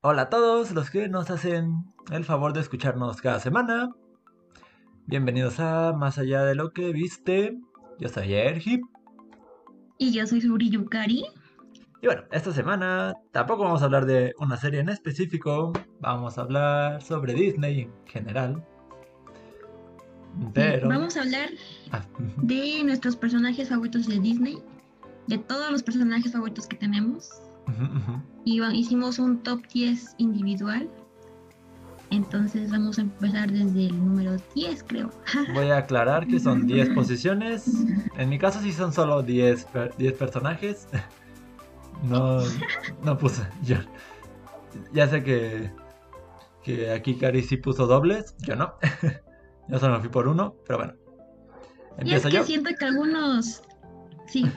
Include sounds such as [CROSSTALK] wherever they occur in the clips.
Hola a todos los que nos hacen el favor de escucharnos cada semana. Bienvenidos a Más allá de lo que viste. Yo soy Ergip. Y yo soy Suri Yukari. Y bueno, esta semana tampoco vamos a hablar de una serie en específico. Vamos a hablar sobre Disney en general. Pero... Vamos a hablar [LAUGHS] ah. de nuestros personajes favoritos de Disney. De todos los personajes favoritos que tenemos. Y hicimos un top 10 individual. Entonces vamos a empezar desde el número 10, creo. [LAUGHS] Voy a aclarar que son 10 posiciones. En mi caso sí son solo 10, 10 personajes. [LAUGHS] No, no puse. Yo, [LAUGHS] ya sé que, que aquí Cari sí puso dobles. Yo no. yo solo me fui por uno, pero bueno. Empiezo y es que siento que algunos... Sí,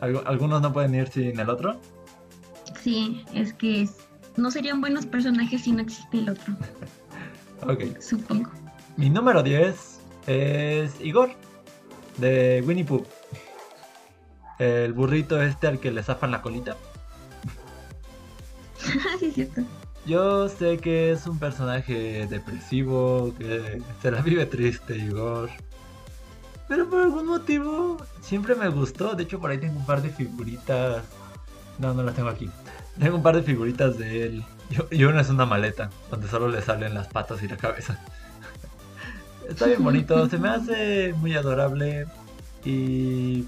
¿Algunos no pueden ir sin el otro? Sí, es que no serían buenos personajes si no existe el otro. [LAUGHS] ok. Supongo. Mi número 10 es Igor, de Winnie Pooh. El burrito este al que le zafan la colita. [LAUGHS] sí, es cierto. Yo sé que es un personaje depresivo, que se la vive triste, Igor. Pero por algún motivo siempre me gustó. De hecho, por ahí tengo un par de figuritas. No, no las tengo aquí. Tengo un par de figuritas de él. Y una es una maleta, donde solo le salen las patas y la cabeza. [LAUGHS] Está bien bonito, se me hace muy adorable. Y.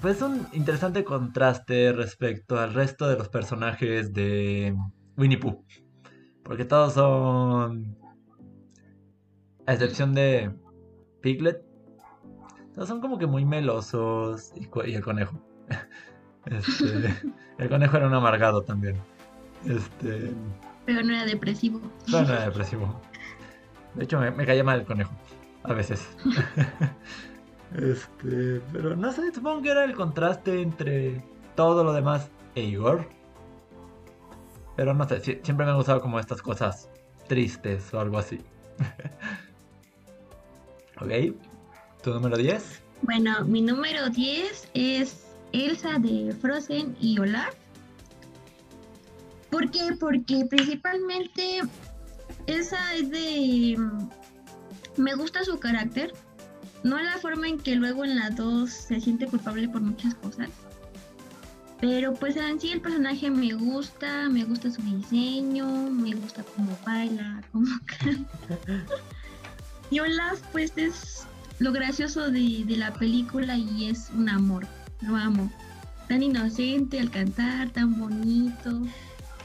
Pues un interesante contraste respecto al resto de los personajes de Winnie Pooh. Porque todos son. A excepción de Piglet, son como que muy melosos. Y, el conejo. [LAUGHS] Este, [LAUGHS] el conejo era un amargado también. Este. Pero no era depresivo. No, no era depresivo. De hecho, me, caía mal el conejo. A veces. [LAUGHS] este. Pero no sé, supongo que era el contraste entre todo lo demás e Igor. Pero no sé, siempre me han gustado como estas cosas tristes o algo así. ok número 10? Bueno, mi número 10 es Elsa de Frozen y Olaf. ¿Por qué? Porque principalmente Elsa es de... Me gusta su carácter, no la forma en que luego en la 2 se siente culpable por muchas cosas. Pero pues en sí el personaje me gusta, me gusta su diseño, me gusta cómo baila, cómo. [LAUGHS] Y Olaf pues es lo gracioso de, la película y es un amor, lo amo. Tan inocente al cantar, tan bonito.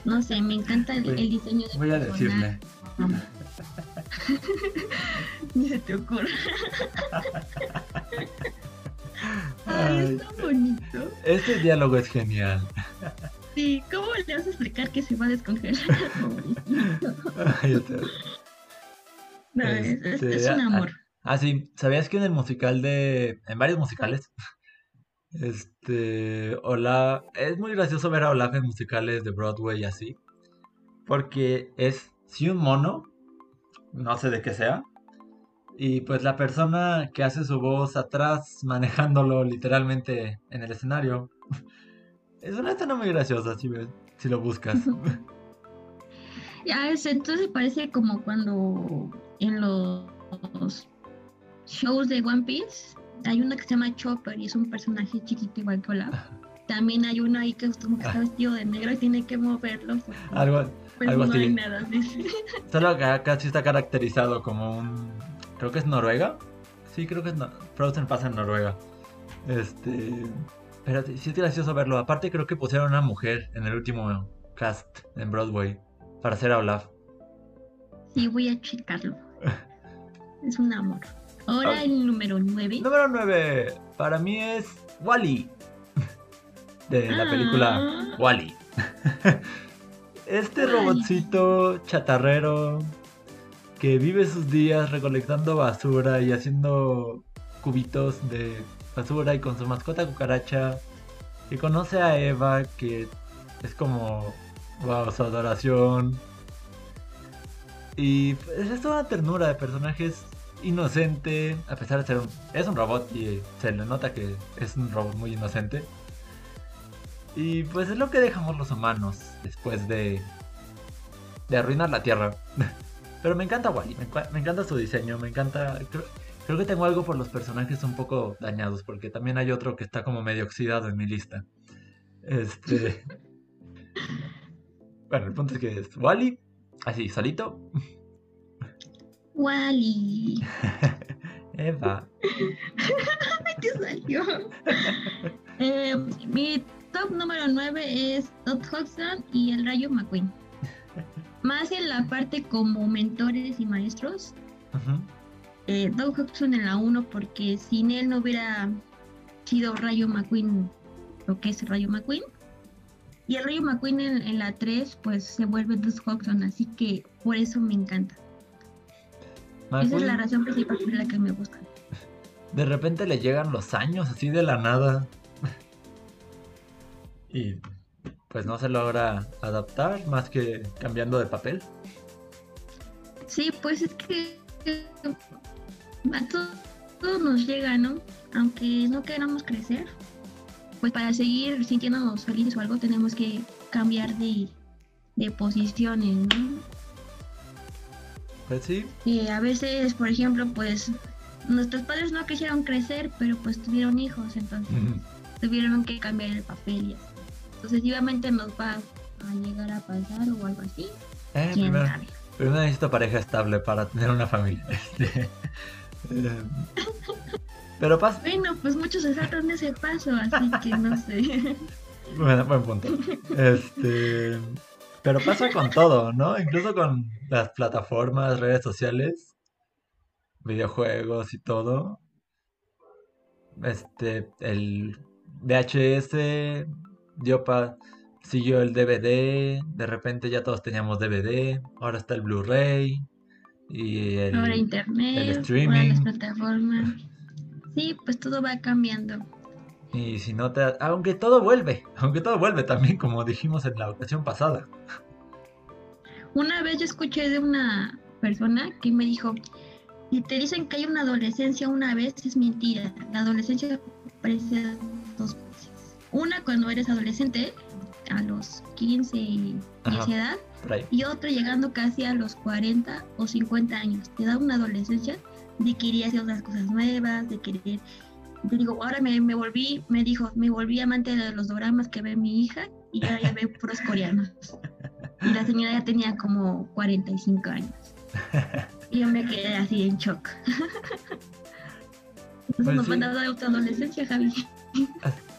No sé, me encanta el, diseño de Voy a decirle. Ni [LAUGHS] se te ocurre. [LAUGHS] Ay, es tan bonito. Este diálogo es genial. Sí, ¿cómo le vas a explicar que se va a descongelar? [LAUGHS] no, es, es, este, un amor. Ah, sí, ¿sabías que en el musical de... en varios musicales? [LAUGHS] Este, Olaf, es muy gracioso ver a Olaf en musicales de Broadway y así, porque es, sí, un mono, no sé de qué sea, y pues la persona que hace su voz atrás, manejándolo literalmente en el escenario, [LAUGHS] es una escena muy graciosa, si, si lo buscas. [LAUGHS] Ya, entonces parece como cuando en los shows de One Piece, hay uno que se llama Chopper y es un personaje chiquito igual que Olaf. También hay uno ahí que es como que está vestido de negro y tiene que moverlo. Algo, pues algo no así. Hay nada, [LAUGHS] Solo que acá sí está caracterizado como un... Creo que es Noruega. Sí, creo que es... No... Frozen pasa en Noruega. Este... Pero sí es gracioso verlo. Aparte creo que pusieron a una mujer en el último cast en Broadway para hacer a Olaf. Sí, voy a checarlo. [LAUGHS] es un amor. Ahora ah. el número 9. Número 9. Para mí es Wally. De la película ah. Wally. [LAUGHS] Este robotcito chatarrero que vive sus días recolectando basura y haciendo cubitos de basura y con su mascota cucaracha. Que conoce a Eva, que es como, wow, su adoración. Y pues, es toda una ternura de personajes inocente, a pesar de ser un... Es un robot y se le nota que es un robot muy inocente. Y pues es lo que dejamos los humanos después de, de arruinar la Tierra. [LAUGHS] Pero me encanta Wally, me, encanta su diseño, me encanta... Creo, creo que tengo algo por los personajes un poco dañados, porque también hay otro que está como medio oxidado en mi lista. Este... [LAUGHS] Bueno, el punto es que es Wally, así, solito. Wally. [LAUGHS] Eva. [LAUGHS] ¿Qué salió? [LAUGHS] Eh, mi top número 9 es Todd Hodgson y el Rayo McQueen. Más en la parte como mentores y maestros. Eh, Doug Hodgson en la 1 porque sin él no hubiera sido Rayo McQueen lo que es Rayo McQueen. Y el Rayo McQueen en, en la 3 pues se vuelve Doug Hodgson, así que por eso me encanta. Esa es la razón principal por la que me gustan. [LAUGHS] de repente le llegan los años así de la nada. [LAUGHS] Y pues no se logra adaptar más que cambiando de papel. Sí, pues es que a to- todo nos llega, ¿no? Aunque no queramos crecer, pues para seguir sintiéndonos felices o algo tenemos que cambiar de, de posiciones, ¿no? Pues sí, Y a veces, por ejemplo, pues nuestros padres no quisieron crecer, pero pues tuvieron hijos, entonces tuvieron que cambiar el papel y así. Sucesivamente nos va a llegar a pasar o algo así, Eh, quién primero, primero necesito pareja estable para tener una familia. [LAUGHS] Este, eh, pero pasa, Bueno, pues muchos se saltan de ese paso, así que no sé. [LAUGHS] Bueno, buen punto. [LAUGHS] Este, pero pasa con todo, ¿no? Incluso con las plataformas, redes sociales, videojuegos y todo. Este, el VHS dio pa, siguió el DVD, de repente ya todos teníamos DVD, ahora está el Blu-ray y el Ahora internet, el ahora streaming. las plataformas. Sí, pues todo va cambiando. Y si no te, aunque todo vuelve, aunque todo vuelve también como dijimos en la ocasión pasada. Una vez yo escuché de una persona que me dijo, si te dicen que hay una adolescencia una vez, es mentira. La adolescencia aparece dos veces. Una cuando eres adolescente, a los 15 y esa edad, y otra llegando casi a los 40 o 50 años. Te da una adolescencia de querer hacer otras cosas nuevas, de querer... Digo, ahora me, me volví, me dijo, me volví amante de los doramas que ve mi hija y ahora ya veo puros coreanos. Y la señora ya tenía como 45 años. Y yo me quedé así en shock. [LAUGHS] Entonces Pues nos sí. van a dar adolescencia, Javi.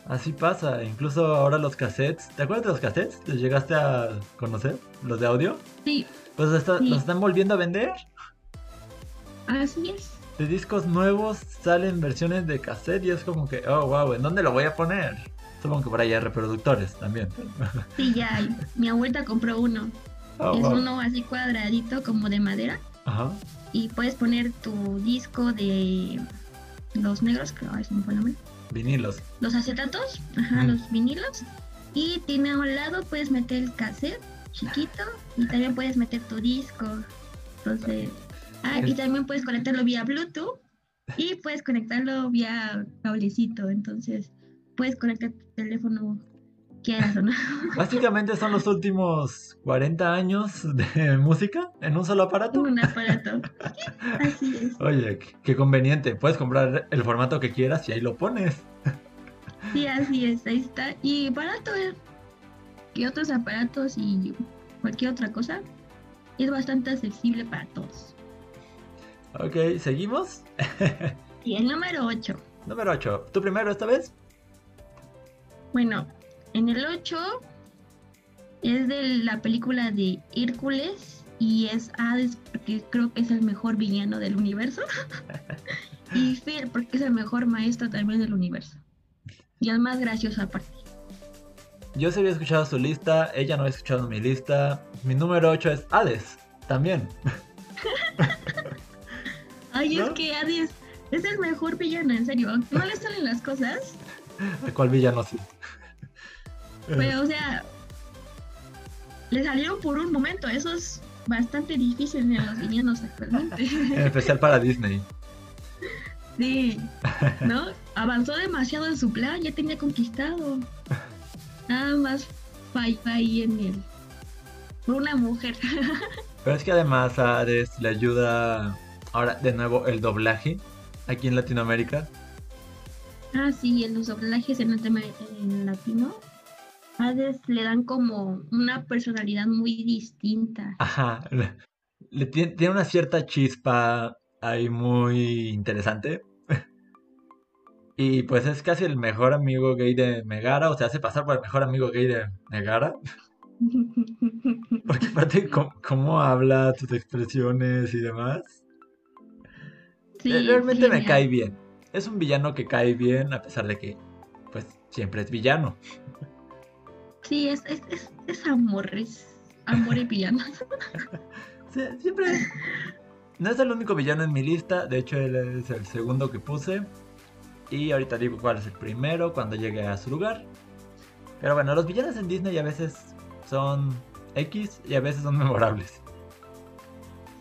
Así pasa, incluso ahora los cassettes. ¿Te acuerdas de los cassettes? ¿Los llegaste a conocer? ¿Los de audio? Sí, Pues está- Sí. los están volviendo a vender. así es. De discos nuevos salen versiones de cassette y es como que, oh wow, ¿en dónde lo voy a poner? Supongo que por ahí hay reproductores también. [LAUGHS] Sí, ya, mi abuelita compró uno. Oh, es wow. uno así cuadradito como de madera. Ajá. y puedes poner tu disco de los negros, que se me fue el nombre, Vinilos. los acetatos, ajá, los vinilos, y tiene a un lado puedes meter el cassette chiquito y también puedes meter tu disco. Entonces, ah, y Es- también puedes conectarlo vía Bluetooth y puedes conectarlo vía cablecito. Entonces, puedes conectar tu teléfono quieras o no. [LAUGHS] Básicamente son los últimos 40 años de música en un solo en aparato. un aparato. [LAUGHS] Así es. Oye, qué- conveniente. Puedes comprar el formato que quieras y ahí lo pones. Sí, así es, ahí está. Y barato eh, que otros aparatos y cualquier otra cosa. Es bastante accesible para todos. Ok, ¿seguimos? Y el número 8. Número 8. ¿Tú primero esta vez? Bueno, en el 8 es de la película de Hércules y es Hades porque creo que es el mejor villano del universo. [LAUGHS] y Phil porque es el mejor maestro también del universo. Y el más gracioso aparte. Yo sí había escuchado su lista, ella no había escuchado mi lista. Mi número 8 es Hades, también. [LAUGHS] Ay, ¿No? es que Hades es el mejor villano, en serio. No le salen las cosas, [LAUGHS] ¿De cuál villano sí? Pero, o sea, le salieron por un momento. Eso es bastante difícil en los villanos actualmente. [LAUGHS] En especial para Disney. Sí, ¿no? Avanzó demasiado en su plan, ya tenía conquistado. nada más falla ahí en él. Por una mujer. [LAUGHS] Pero es que además a Hades le ayuda ahora de nuevo el doblaje aquí en Latinoamérica. Ah, sí, en los doblajes en, en latino, Hades le dan como una personalidad muy distinta. Ajá, le, tiene, tiene, una cierta chispa ahí muy interesante. [LAUGHS] y pues es casi el mejor amigo gay de Megara, o sea, hace pasar por el mejor amigo gay de Megara. [LAUGHS] Porque aparte, ¿cómo, habla, tus expresiones y demás? Realmente me cae bien. Es un villano que cae bien, a pesar de que, pues, siempre es villano. Sí, es, es, es, amor, es amor y villano. [LAUGHS] siempre. No es el único villano en mi lista, de hecho, él es el segundo que puse. Y ahorita digo cuál es el primero cuando llegue a su lugar. Pero bueno, los villanos en Disney a veces son X y a veces son [LAUGHS] memorables.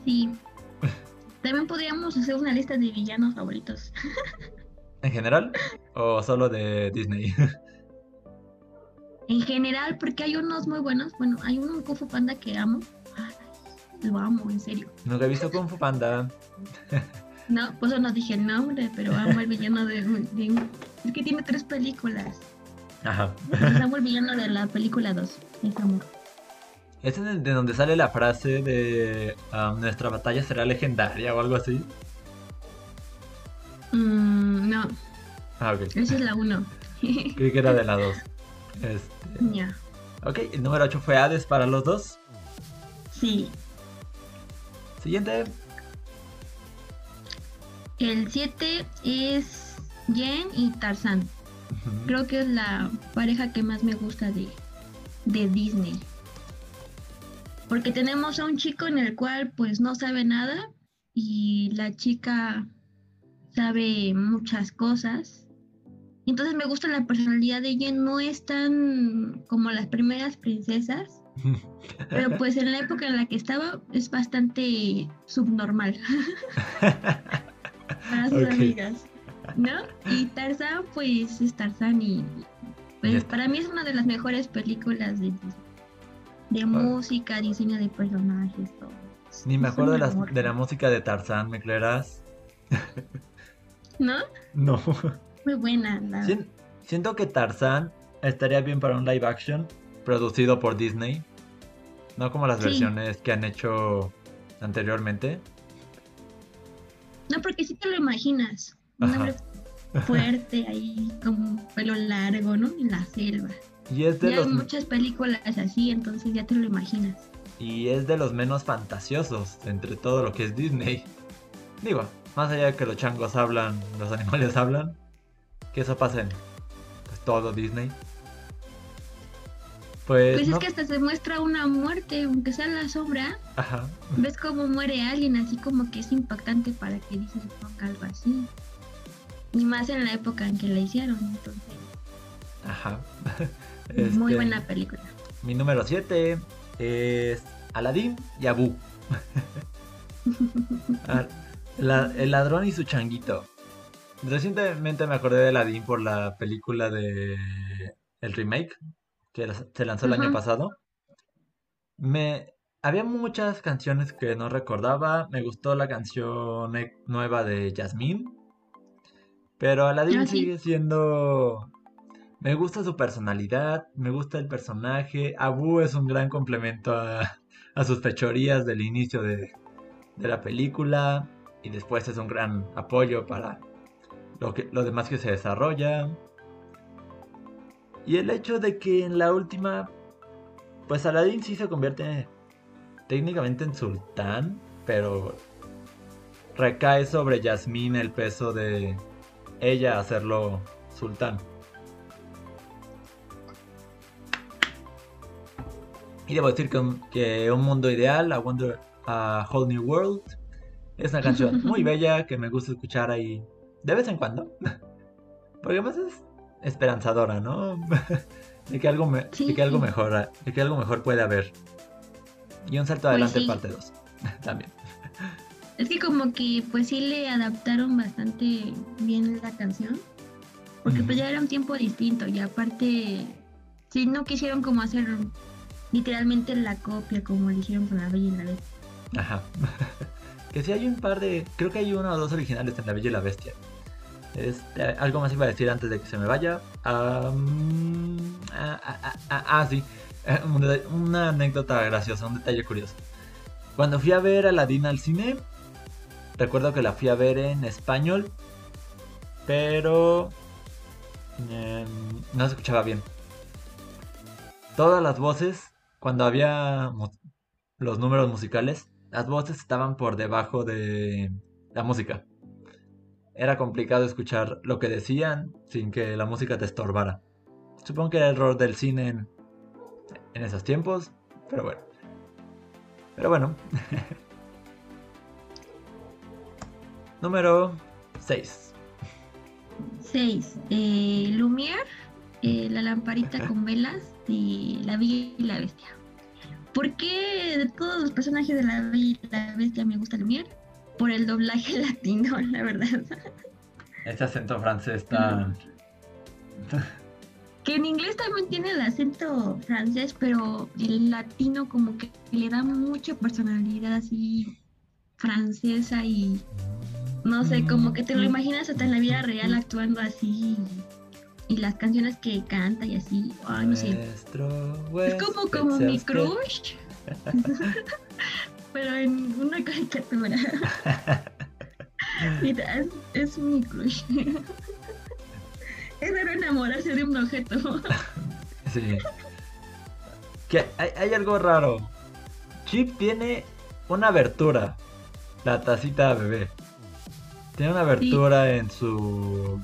Sí. También podríamos hacer una lista de villanos favoritos. ¿En general? ¿O solo de Disney? En general, porque hay unos muy buenos. Bueno, hay uno Kung Fu Panda que amo. lo amo, en serio. Nunca he visto Kung Fu Panda. No, pues no dije el nombre, pero amo el villano de, Es que tiene tres películas. Ajá. amo el villano de la película 2. Es amor. ¿Es de donde sale la frase de um, nuestra batalla será legendaria o algo así? Mm, no. Ah, ok. Esa es la 1. [LAUGHS] Creí que era de la 2. Este... Ya. Ok, el número 8 fue Hades para los dos. Sí. Siguiente. El 7 es Jen y Tarzan. Creo que es la pareja que más me gusta de, de Disney. Porque tenemos a un chico en el cual pues no sabe nada y la chica sabe muchas cosas. Entonces me gusta la personalidad de ella, no es tan como las primeras princesas, [LAUGHS] pero pues en la época en la que estaba es bastante subnormal [LAUGHS] para sus amigas, ¿no? Y Tarzan pues es Tarzan y pues para mí es una de las mejores películas de de música, diseño de personajes, todo. Ni me acuerdo de la, de la música de Tarzan, ¿me creerás? ¿No? No. Muy buena. siento que Tarzan estaría bien para un live action producido por Disney. No como las versiones que han hecho anteriormente. No, porque si te lo imaginas. Un hombre fuerte ahí, como pelo largo, ¿no? En la selva. Y es de hay muchas películas así, entonces ya te lo imaginas. Y es de los menos fantasiosos entre todo lo que es Disney. Digo, más allá de que los changos hablan, los animales [LAUGHS] hablan, que eso pasa en pues, todo Disney. Pues, pues es que hasta se muestra una muerte, aunque sea la sombra. Ajá. Ves cómo muere alguien, así como que es impactante para que dices algo así. Y más en la época en que la hicieron, entonces. Ajá. [LAUGHS] Muy este, buena película. Mi número 7 es Aladdin y Abu. [LAUGHS] Ah, el ladrón y su changuito. Recientemente me acordé de Aladdin por la película de el remake que se lanzó el año pasado. Me había muchas canciones que no recordaba. Me gustó la canción e, nueva de Jasmine. Pero Aladdin ah, sigue siendo. Me gusta su personalidad, me gusta el personaje. Abu es un gran complemento a, sus fechorías del inicio de, la película. Y después es un gran apoyo para lo, que, demás que se desarrolla. Y el hecho de que en la última, pues Aladdin sí se convierte técnicamente en sultán, pero recae sobre Yasmín el peso de ella hacerlo sultán. Y debo decir que, que Un Mundo Ideal, A, Wonder, a Whole New World, es una canción [LAUGHS] muy bella que me gusta escuchar ahí de vez en cuando. [LAUGHS] Porque además es esperanzadora, ¿no? [LAUGHS] de que algo, me, que algo mejora, de que algo mejor puede haber. Y un salto pues adelante parte 2 también. Es que como que pues sí le adaptaron bastante bien la canción. Porque pues ya era un tiempo distinto y aparte Sí, no quisieron como hacer literalmente la copia como lo hicieron con la Bella y la Bestia. Ajá. [LAUGHS] que sí hay un par de. Creo que hay uno o dos originales en La Bella y la Bestia. Este, algo más iba a decir antes de que se me vaya. Ah, ah, ah, ah, sí. [LAUGHS] Una anécdota graciosa, un detalle curioso. Cuando fui a ver Aladdin al cine, recuerdo que la fui a ver en español, pero em, no se escuchaba bien. Todas las voces, cuando había los números musicales, las voces estaban por debajo de la música. Era complicado escuchar lo que decían sin que la música te estorbara. Supongo que era error del cine en, en esos tiempos, pero bueno. Pero bueno. [LAUGHS] Número 6. 6. Eh, Lumière, eh, la lamparita con velas de la Bella y la Bestia. ¿Por qué de todos los personajes de la Bella y la Bestia me gusta Lumière? Por el doblaje [LAUGHS] latino, la verdad. Ese acento francés tan... Que en inglés también tiene el acento francés, pero el latino como que le da mucha personalidad así francesa y no sé, como que te lo imaginas hasta en la vida real actuando así y, las canciones que canta y así, ay, no sé. Es como, como mi crush, [LAUGHS] pero en una caricatura. [LAUGHS] Mira, es, es mi crush. Es raro enamorarse de un objeto. [LAUGHS] Sí. Que hay, hay algo raro. Chip tiene una abertura. La tacita bebé. Tiene una abertura en su.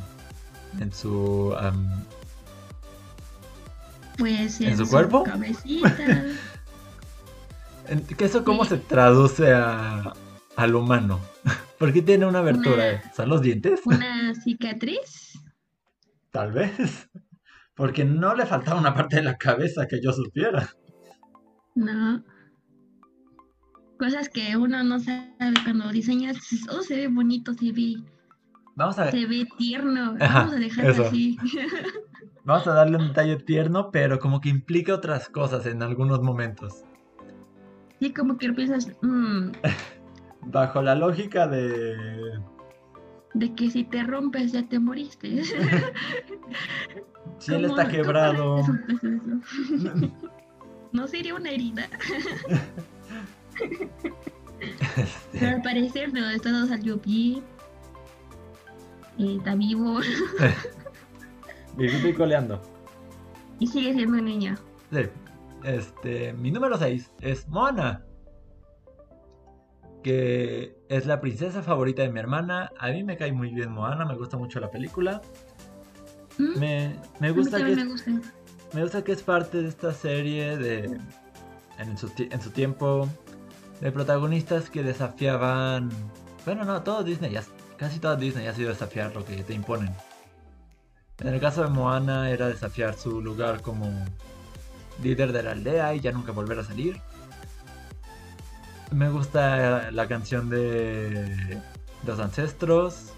En su. am, Pues ¿En su cuerpo? cabecita. [LAUGHS] en- ¿Eso cómo Sí. se traduce a, al humano? [LAUGHS] ¿Por qué tiene una abertura? Una- ¿Son los dientes? Una [LAUGHS] cicatriz. Tal vez. Porque no le faltaba una parte de la cabeza que yo supiera. No. Cosas que uno no sabe cuando diseñas. Oh, se ve bonito, se ve, Vamos a, se ve tierno. Ajá, Vamos a dejarlo así. [LAUGHS] vamos a darle un detalle tierno, pero como que implica otras cosas en algunos momentos. Sí, como que piensas, mm, [LAUGHS] Bajo la lógica de. de que si te rompes ya te moriste. [LAUGHS] Si él ¿Cómo- está quebrado. No sería una herida. Pero al parecer no, de todo salió bien. Eh, está vivo vivito [LAUGHS] y coleando. y sigue siendo un niño. Sí. Este, mi número 6 es Moana. Que es la princesa favorita de mi hermana. A mí me cae muy bien Moana, me gusta mucho la película. ¿Mm? Me, me gusta que es me gusta. Me gusta que es parte de esta serie de. En su, en su tiempo. De protagonistas que desafiaban. Bueno, no, todo Disney ya. Casi todo Disney ha sido desafiar lo que te imponen. En el caso de Moana era desafiar su lugar como líder de la aldea y ya nunca volver a salir. Me gusta la canción de los ancestros.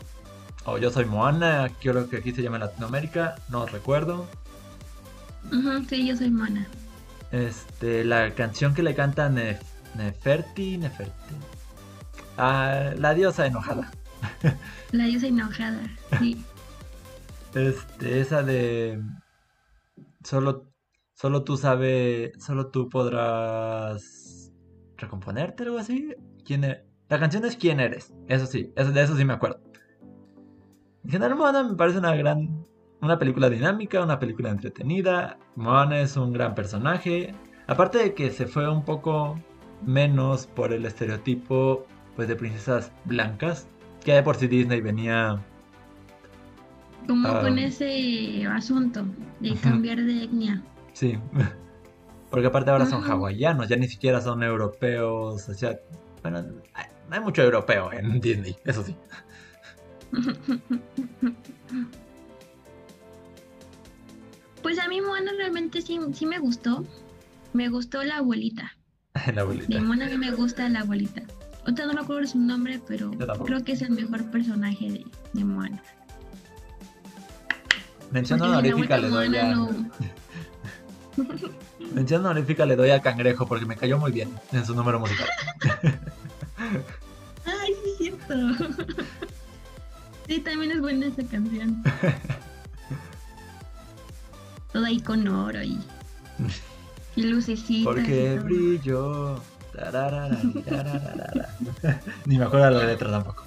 O Yo soy Moana, creo que aquí se llama en Latinoamérica, no recuerdo. Ujú, sí, yo soy Mona. Este, la canción que le canta Nef- Neferti, Neferti. Ah, la diosa enojada. [LAUGHS] La diosa enojada. Sí. Este, esa de solo solo tú sabes, solo tú podrás recomponerte algo así. ¿Quién e- La canción es quién eres. Eso sí, eso, de eso sí me acuerdo. En general Moana me parece una gran una película dinámica, una película entretenida. Moana es un gran personaje. Aparte de que se fue un poco menos por el estereotipo pues de princesas blancas, que de por sí Disney venía Como con ese asunto de cambiar de etnia. Sí. [LAUGHS] Porque aparte ahora son hawaianos, ya ni siquiera son europeos. O sea, bueno, hay- no hay mucho europeo en [LAUGHS] Disney, eso sí. [LAUGHS] Pues a mí Moana realmente sí, sí me gustó. Me gustó la abuelita. La De abuelita. Moana a mí me gusta la abuelita. Ahorita no me acuerdo su nombre, pero creo que es el mejor personaje de, de Moana. Mención honorífica le doy a. no- [LAUGHS] Mención honorífica le doy a Cangrejo porque me cayó muy bien en su número musical. [LAUGHS] Ay, sí, es cierto. [LAUGHS] Sí, también es buena esa canción. Todo ahí con oro y, y lucecitas. y Porque todo. brillo. Ni me acuerdo la letra tampoco.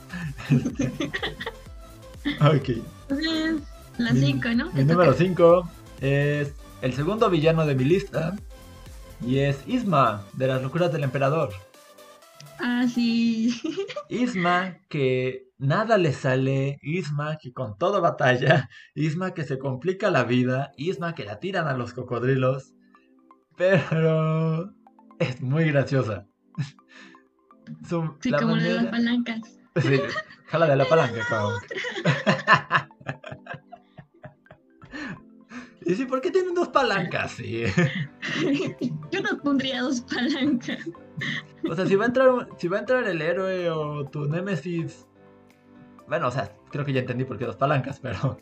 ok. Entonces, la Mi- 5, ¿no? Mi número toca. 5 es el segundo villano de mi lista. Y es Isma, de las locuras del emperador. Ah, sí. Isma que nada le sale, Isma que con todo batalla, Isma que se complica la vida, Isma que la tiran a los cocodrilos, pero es muy graciosa. [LAUGHS] Su- Sí, la como la de las manera- palancas. Sí, jala de la palanca, cabrón. [LAUGHS] Y sí, ¿por qué tienen dos palancas? Sí. [LAUGHS] Yo no pondría dos palancas. O sea, si va a entrar, si va a entrar el héroe o tu némesis. Bueno, o sea, creo que ya entendí por qué dos palancas, pero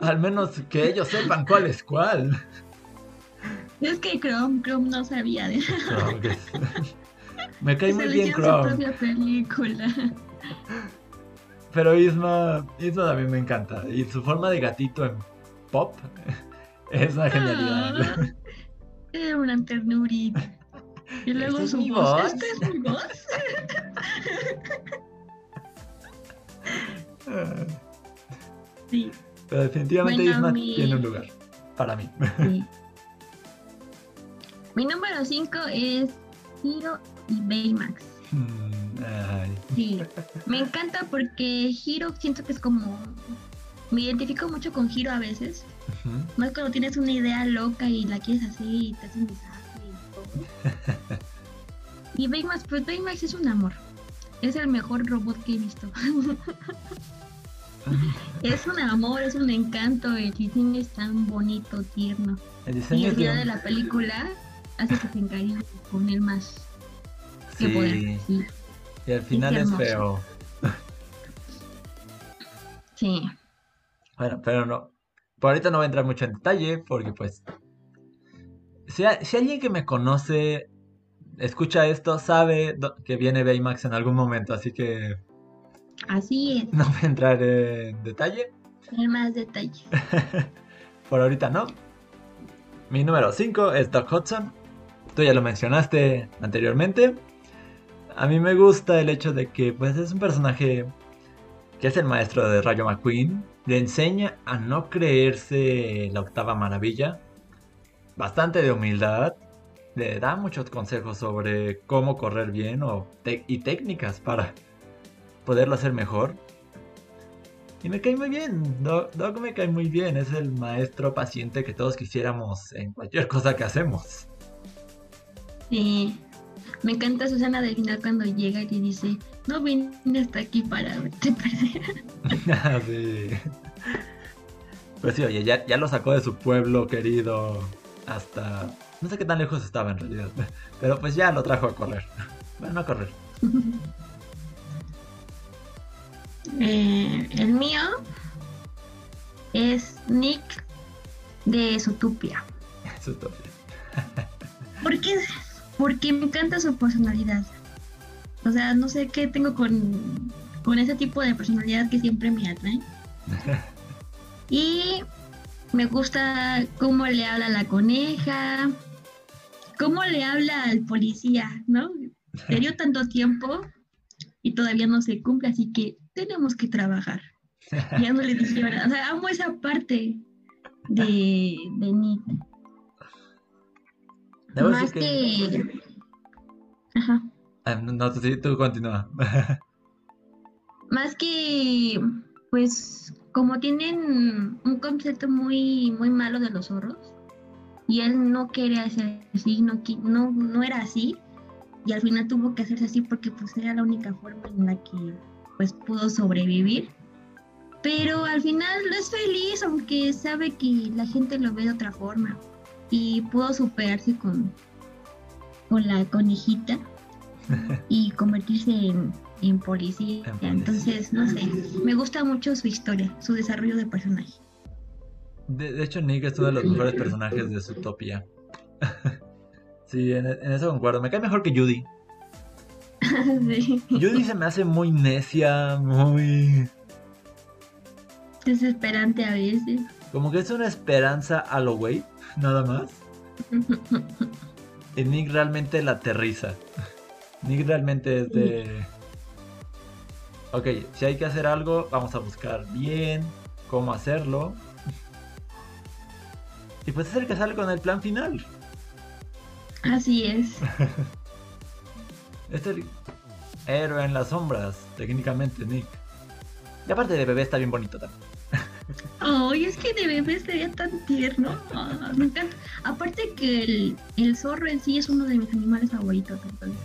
al menos que ellos sepan cuál es cuál. [LAUGHS] Es que Chrome, Chrome no sabía de [LAUGHS] que- [LAUGHS] Me cae Se muy bien su Chrome, propia película. pero Isma, Isma también me encanta. Y su forma de gatito en pop es una genialidad. Ah, Era una ternurita. Y luego ¿Esta es su mi voz. voz? ¿Esta es mi voz? Sí, Pero definitivamente Bueno, Isma mi- tiene un lugar para mí. sí. Mi número 5 es Hiro y Baymax. Mm, ay. Sí, me encanta porque Hiro siento que es como. Me identifico mucho con Hiro a veces. Más cuando tienes una idea loca y la quieres hacer y te haces un desastre y todo. [LAUGHS] Y Baymax, pues Baymax es un amor. Es el mejor robot que he visto. [LAUGHS] es un amor, es un encanto. El diseño es tan bonito, tierno. El Y diseño el es final de la película hace que te encariñes con él más que poder. Sí, Sí, y al final es feo. sí. Bueno, pero no. Por ahorita no voy a entrar mucho en detalle porque pues... Si, si alguien que me conoce escucha esto, sabe que viene Baymax en algún momento, así que Así es. [LAUGHS] no voy a entrar en detalle. En más detalles. [LAUGHS] Por ahorita no. Mi número 5 es Doc Hudson. Tú ya lo mencionaste anteriormente. A mí me gusta el hecho de que pues es un personaje que es el maestro de Rayo McQueen. Le enseña a no creerse la octava maravilla. Bastante de humildad. Le da muchos consejos sobre cómo correr bien o y técnicas para poderlo hacer mejor. Y me cae muy bien, Doc me cae muy bien, es el maestro paciente que todos quisiéramos en cualquier cosa que hacemos. Sí. Me encanta Susana del final cuando llega y le dice, no vine hasta aquí para verte perder. [LAUGHS] [LAUGHS] sí. Pues sí, oye, ya, ya lo sacó de su pueblo querido hasta... No sé qué tan lejos estaba en realidad, [LAUGHS] pero pues ya lo trajo a correr. Bueno, no a correr. Eh, el mío es Nick de Zootopia. Todo. ¿Por qué? Porque me encanta su personalidad. O sea, no sé qué tengo con, con ese tipo de personalidad que siempre me atrae. [LAUGHS] Y me gusta cómo le habla la coneja, cómo le habla al policía, ¿no? Le dio [LAUGHS] tanto tiempo y todavía no se cumple, así que tenemos que trabajar. Ya no le dijeron, o sea, amo esa parte de, de Nick. Debo Más que... Ajá. Ah, no, no, tú, tú continúa. Más que, pues, como tienen un concepto muy, muy malo de los zorros, y él no quería ser así, no, no, no era así, y al final tuvo que hacerse así porque pues era la única forma en la que pues pudo sobrevivir. Pero al final es feliz, aunque sabe que la gente lo ve de otra forma. Y pudo superarse con, con la conejita y convertirse en, en policía. En policía. Entonces, no sé, me gusta mucho su historia, su desarrollo de personaje. De, de hecho, Nick es uno de los mejores personajes de Zootopia. [LAUGHS] sí, en, en eso concuerdo. Me cae mejor que Judy. [LAUGHS] sí. Judy se me hace muy necia, muy... Desesperante a veces. Como que es una esperanza a lo güey, nada más. [LAUGHS] Y Nick realmente la aterriza. Nick realmente es de... Ok, si hay que hacer algo, vamos a buscar bien cómo hacerlo. Y pues es el que sale con el plan final. Así es. [LAUGHS] Es el héroe en las sombras, técnicamente, Nick. Y aparte de bebé está bien bonito también. Ay, es que de bebé sería tan tierno. Ah, me encanta. Aparte que el, el zorro en sí es uno de mis animales favoritos. Entonces.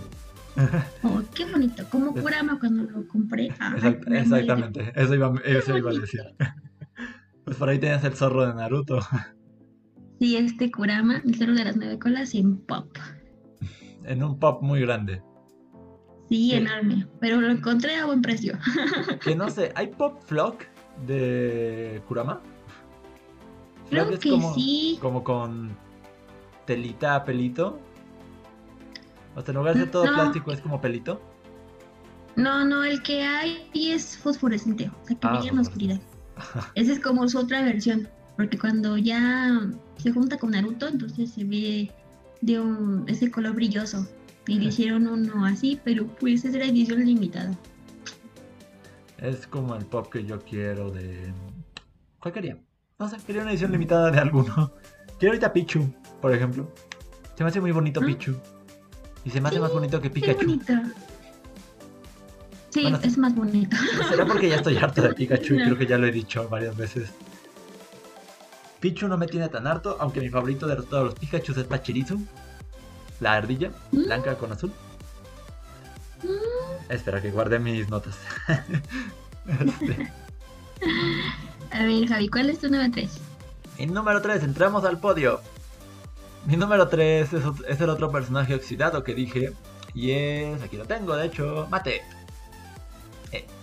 [LAUGHS] Oh, qué bonito. Como Kurama cuando lo compré. Exact- exactamente, eso iba, eso iba a decir. [LAUGHS] Pues por ahí tienes el zorro de Naruto. Sí, este Kurama, el zorro de las nueve colas en pop. [LAUGHS] En un pop muy grande. Sí, Sí. enorme. Pero lo encontré a buen precio. Que no sé, ¿hay pop flock de Kurama? Creo que como, sí. como con telita a pelito. O sea, en lugar de todo No. plástico es como pelito. No, no, el que hay es fosforescente. O sea, que Ah, brilla en la oscuridad. Esa es como su otra versión. Porque cuando ya se junta con Naruto, entonces se ve de un, ese color brilloso. Y le hicieron uno así, pero pues esa era edición limitada. Es como el pop que yo quiero de... ¿Cuál quería? No sé, quería una edición limitada de alguno. [LAUGHS] Quiero ahorita Pichu, por ejemplo. Se me hace muy bonito Ah. Pichu. Y se me hace Sí, más bonito que Pikachu. bonito. Sí, Bueno, es más bonito. [LAUGHS] Será porque ya estoy harto de Pikachu y creo que ya lo he dicho varias veces. Pichu no me tiene tan harto, aunque mi favorito de todos los Pikachu es Pachirisu. La ardilla, Mm. blanca con azul. Espera que guarde mis notas. Este, [LAUGHS] A ver, Javi, ¿cuál es tu número 3? Mi número 3, entramos al podio. Mi número 3 es, el otro personaje oxidado que dije. Y es. Aquí lo tengo, de hecho. Mate.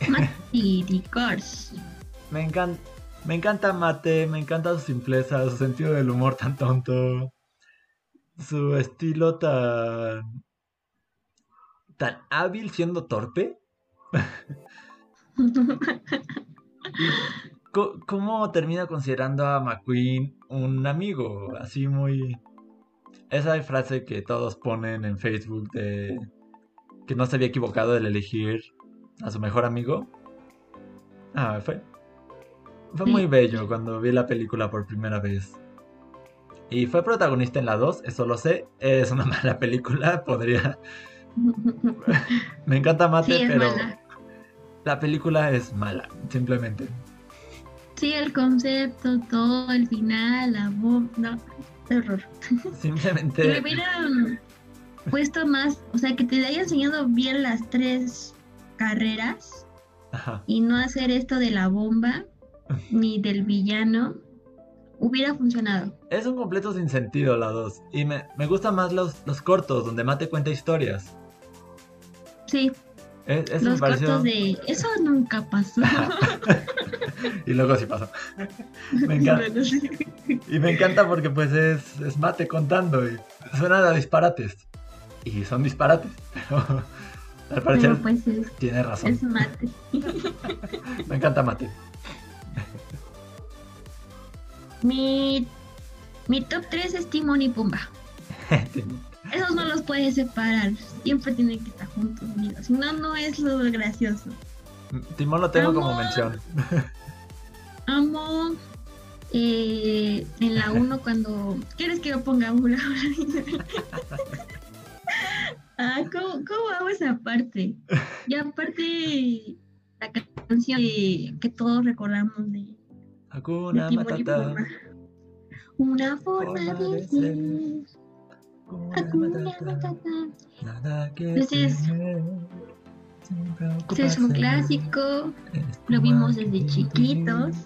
Mati [LAUGHS] Course. Me encanta. Me encanta Mate, me encanta su simpleza, su sentido del humor tan tonto, su estilo tan tan hábil siendo torpe. [LAUGHS] ¿Cómo termina considerando a McQueen un amigo? Así muy... Esa frase que todos ponen en Facebook de que no se había equivocado del elegir a su mejor amigo. Ah, fue... Fue muy bello cuando vi la película por primera vez. Y fue protagonista en la 2, eso lo sé. Es una [LAUGHS] mala película, podría... [LAUGHS] Me encanta Mate, Sí, pero mala. la película es mala, simplemente. Sí, el concepto, todo, el final, la voz, no, terror. [LAUGHS] Si le Simplemente... hubieran puesto más, o sea, que te haya enseñado bien las tres carreras Ajá. y no hacer esto de la bomba [LAUGHS] ni del villano, hubiera funcionado. Es un completo sin sentido la 2. Y me, me gustan más los, los cortos, donde Mate cuenta historias. Sí, Es, eso me los pareció... cortos de eso nunca pasó. [LAUGHS] y luego sí pasó. Me encanta. Bueno, sí. Y me encanta porque pues es, es Mate contando y suenan a disparates. Y son disparates, [LAUGHS] pero al parecer Pero pues es, tiene razón. es mate. [LAUGHS] Me encanta Mate. Mi, mi top 3 es Timón y Pumba. Esos no los puedes separar. Siempre tienen que estar juntos, unidos. Si no, no es lo gracioso. Timón lo tengo como mención. [LAUGHS] Amo eh, en la [LAUGHS] 1 cuando... ¿Quieres que yo ponga una? [LAUGHS] ah, ¿cómo, ¿Cómo hago esa parte? Y aparte la canción que, que todos recordamos de, de Hakuna Matata. Pumba. Una forma Forma de de ser. ser. Nada que Entonces, Este es un clásico, lo vimos desde chiquitos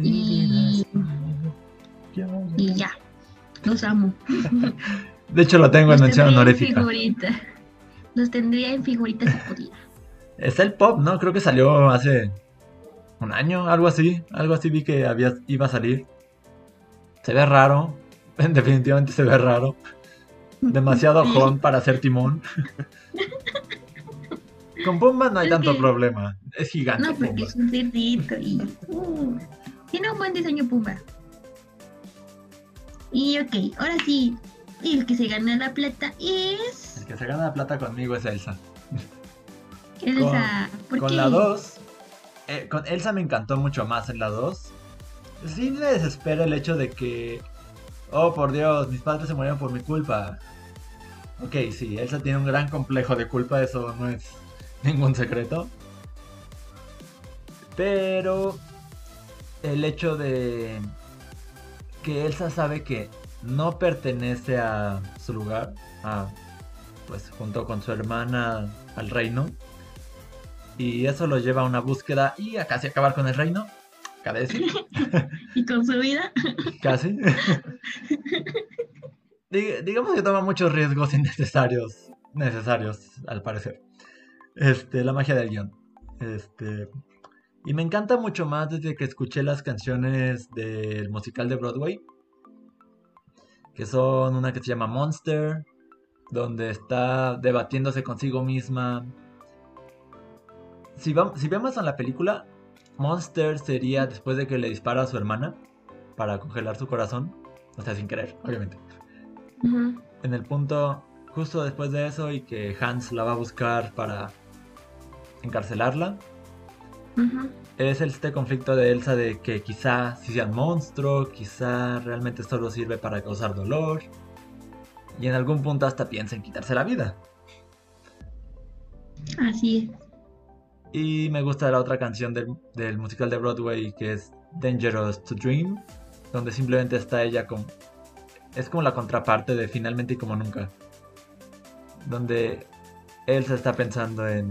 y, y ya, los amo. De hecho lo tengo en Los mención en honorífica. figurita. Los tendría en figuritas si pudiera. Es el pop, ¿no? Creo que salió hace un año, algo así. Algo así vi que había, iba a salir. Se ve raro. [LAUGHS] Definitivamente se ve raro. Demasiado hon para ser timón. [LAUGHS] Con Pumba no hay Es tanto que- problema. Es gigante No, porque Pumba. es un cerdito y. uh, tiene un buen diseño Pumba. Y ok, ahora sí. El que se gana la plata es. El que se gana la plata conmigo es Elsa. Elsa. ¿Por Con qué? la 2, eh, con Elsa me encantó mucho más en la 2. Sí me desespera el hecho de que, oh por Dios, mis padres se murieron por mi culpa. Ok, sí, Elsa tiene un gran complejo de culpa, eso no es [LAUGHS] ningún secreto. Pero el hecho de que Elsa sabe que no pertenece a su lugar, a, pues junto con su hermana al reino, y eso lo lleva a una búsqueda y a casi acabar con el reino. Cabe decir, [LAUGHS] Y con su vida. casi. [LAUGHS] Dig- digamos que toma muchos riesgos innecesarios. Necesarios, al parecer. Este, la magia del guion. Este. Y me encanta mucho más desde que escuché las canciones del musical de Broadway. Que son una que se llama Monster. Donde está debatiéndose consigo misma. Si, vam- si vemos en la película, Monster sería después de que le dispara a su hermana para congelar su corazón. O sea, sin querer, obviamente. En el punto justo después de eso y que Hans la va a buscar para encarcelarla. Es este conflicto de Elsa de que quizá si sea un monstruo, quizá realmente solo sirve para causar dolor. Y en algún punto hasta piensa en quitarse la vida. Así es. Y me gusta la otra canción del, del musical de Broadway que es Dangerous to Dream, donde simplemente está ella con... Es como la contraparte de Finalmente y como nunca. Donde Elsa está pensando en...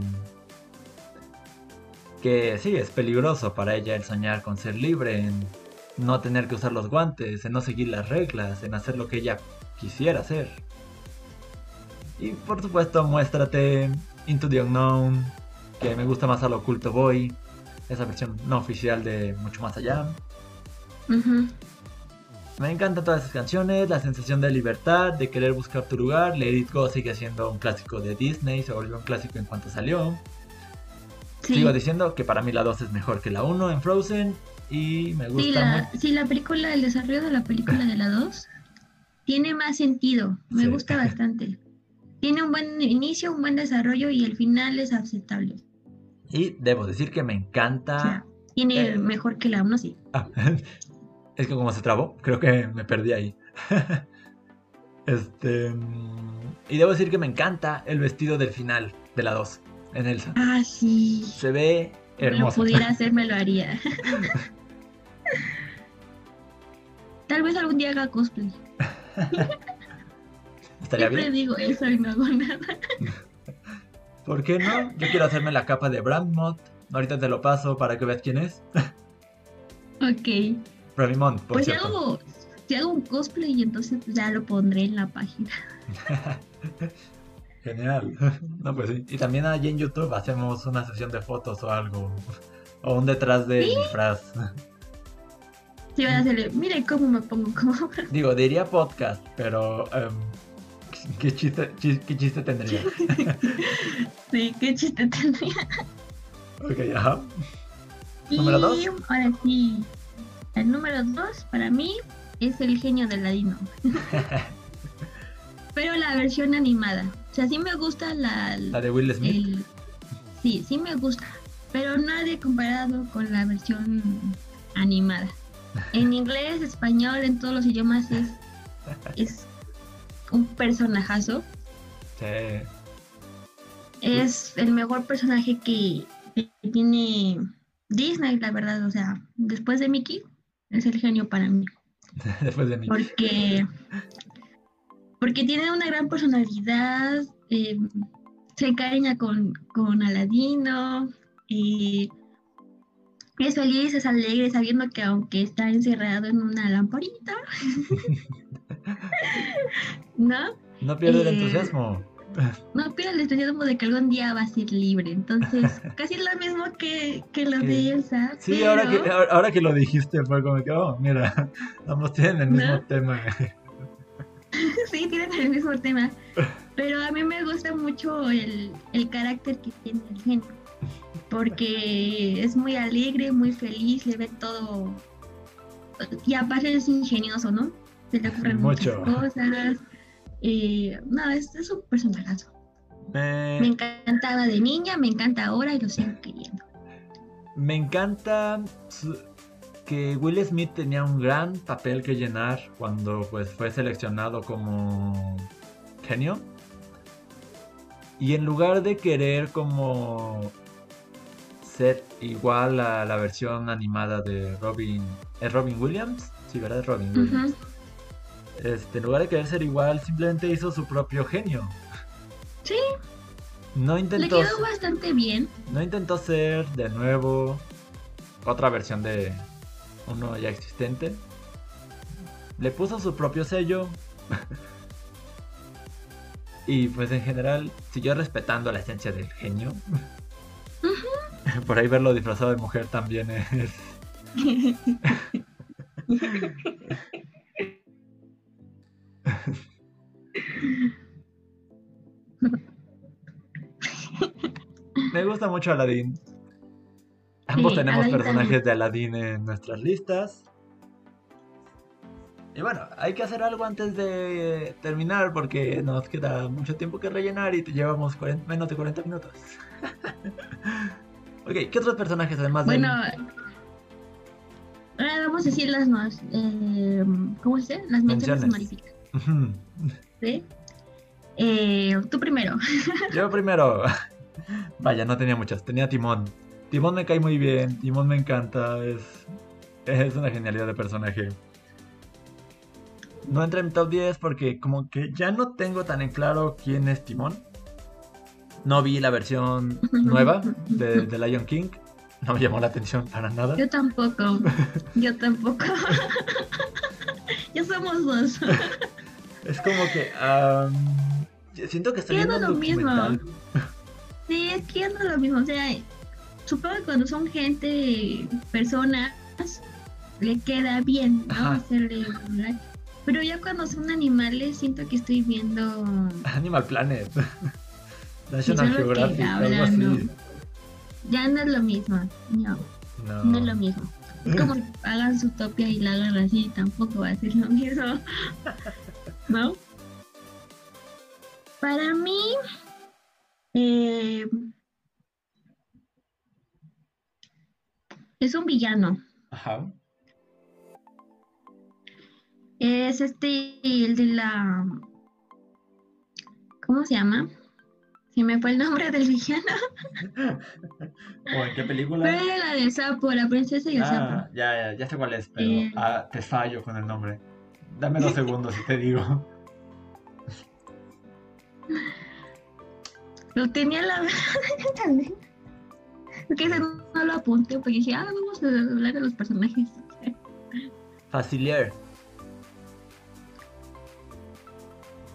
Que sí, es peligroso para ella el soñar con ser libre, en no tener que usar los guantes, en no seguir las reglas, en hacer lo que ella quisiera hacer. Y por supuesto, muéstrate Into the Unknown, que me gusta más a lo oculto voy, esa versión no oficial de Mucho Más Allá. Me encantan todas esas canciones, la sensación de libertad, de querer buscar tu lugar. It Go sigue siendo un clásico de Disney, se volvió un clásico en cuanto salió. Sí. Sigo diciendo que para mí la 2 es mejor que la 1 en Frozen y me gusta Sí, la, sí, la película, el desarrollo de la película de la 2 tiene más sentido. Me Sí. gusta bastante. Tiene un buen inicio, un buen desarrollo y el final es aceptable. Y debo decir que me O encanta. sea, tiene mejor que la 1, sí. Ah, [LAUGHS] es que como se trabó, creo que me perdí ahí. [LAUGHS] este. Y debo decir que me encanta el vestido del final de la 2 en Elsa. Ah, sí. Se ve Si lo hermoso. pudiera [LAUGHS] hacer, me lo haría. Tal vez algún día haga cosplay. Estaría Siempre bien. digo eso y no hago nada. ¿Por qué no? Yo quiero hacerme la capa de Brandmont. Ahorita te lo paso para que veas quién es. [LAUGHS] Ok. Bravimont, por Pues cierto. hago, si hago un cosplay y entonces pues, ya lo pondré en la página. [LAUGHS] Genial. [LAUGHS] No, pues sí. Y también allí en YouTube hacemos una sesión de fotos o algo. O un detrás del disfraz. Si van a hacerle, mire cómo me pongo como. Digo, diría podcast, pero. em, [LAUGHS] ¿qué, chiste, chi- ¿Qué chiste tendría? [LAUGHS] sí, qué chiste tendría. Ok, ajá. Y ¿Número dos? ahora sí, el número dos para mí es el genio de Ladino. [LAUGHS] Pero la versión animada. O sea, sí me gusta la, La de Will Smith. el- sí, sí me gusta. Pero nadie comparado con la versión animada. En inglés, español, en todos los idiomas es, es un personajazo. Sí. Es el mejor personaje que, que tiene Disney, la verdad. O sea, después de Mickey, es el genio para mí. [LAUGHS] Después de mí. Porque, porque tiene una gran personalidad, eh, se encariña con, con Aladino, y es feliz, es alegre, sabiendo que aunque está encerrado en una lamparita, [LAUGHS] ¿no? No pierde el Eh, entusiasmo. No pierde el entusiasmo de que algún día va a ser libre. Entonces, [LAUGHS] casi lo mismo que, que lo de Elsa. Sí, pero- ahora que, ahora ahora que lo dijiste fue como que, oh, mira, [LAUGHS] ambos tienen el mismo ¿No? tema. [LAUGHS] sí, tienen el mismo tema. Pero a mí me gusta mucho el, el carácter que tiene el genio. Porque es muy alegre, muy feliz, le ve todo. Y aparte es ingenioso, ¿no? Se le ocurren muchas cosas. Eh, no, es, es un personajazo. Me Me, encantaba de niña, me encanta ahora y lo sigo queriendo. me encanta que Will Smith tenía un gran papel que llenar cuando pues fue seleccionado como genio. Y en lugar de querer como ser igual a la versión animada de Robin, ¿es Robin Williams? Sí, ¿verdad? Robin Williams. Este, en lugar de querer ser igual, simplemente hizo su propio genio. Sí, No le intentó, quedó bastante bien. no intentó ser de nuevo otra versión de uno ya existente. Le puso su propio sello. [LAUGHS] y pues en general siguió respetando la esencia del genio. [LAUGHS] Por ahí verlo disfrazado de mujer también es... [LAUGHS] Me gusta mucho Aladdin. Ambos Sí, tenemos Aladdin personajes también. de Aladdin en nuestras listas. Y bueno, hay que hacer algo antes de terminar porque nos queda mucho tiempo que rellenar y te llevamos 40 menos de 40 minutos. [LAUGHS] ok, ¿qué otros personajes además de... Bueno, ahora vamos a decir las más, eh, ¿cómo se dice? Las menciones honoríficas. ¿sí? Eh, tú primero. Yo primero. [LAUGHS] [LAUGHS] Vaya, no tenía muchas. Tenía Timón. Timón me cae muy bien. Timón me encanta. Es, es una genialidad de personaje. No entra en mi top 10 porque como que ya no tengo tan en claro quién es Timón. No vi la versión [LAUGHS] nueva de, de Lion King. No me llamó la atención para nada. Yo tampoco. Yo tampoco. [LAUGHS] ya somos dos. Es como que... siento que estoy viendo un lo mismo. Sí, es que ya no es lo mismo. O sea, supongo que cuando son gente, personas, le queda bien, ¿no? Hacerle. Pero ya cuando son animales, siento que estoy viendo. [LAUGHS] Animal Planet. [LAUGHS] National Geographic, algo así. ¿no? Ya no es lo mismo. No, No. no es lo mismo. Es como que [LAUGHS] hagan su topia y la hagan así, tampoco va a ser lo mismo. ¿No? Para mí, eh, es un villano. Ajá. Es este, el de la. ¿Cómo se llama? Se me fue el nombre del villano. [LAUGHS] ¿O en qué película? Fue la del sapo, la princesa y el Ah, sapo. ya, ya, ya sé cuál es, pero Eh. ah, te fallo con el nombre. Dame dos [LAUGHS] segundos y te digo. [LAUGHS] Lo tenía en la. [LAUGHS] Porque ese no lo apunté, porque dije, ah, vamos a hablar de los personajes. Facilier.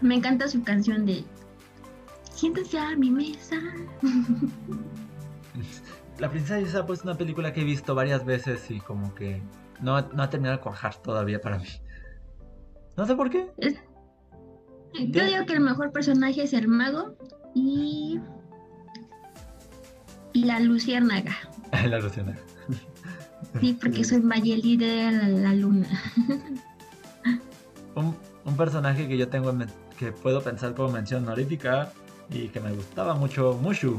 Me encanta su canción de Siéntese a mi mesa. [LAUGHS] La princesa y el sapo es una película que he visto varias veces y como que no, no ha terminado de cuajar todavía para mí. No sé por qué. Yo digo que el mejor personaje es el mago y. Y la luciérnaga. [LAUGHS] la Luciana. Sí, porque soy Mayeli de la, la luna. [LAUGHS] Un, un personaje que yo tengo en que puedo pensar como mención honorífica y que me gustaba mucho, Mushu.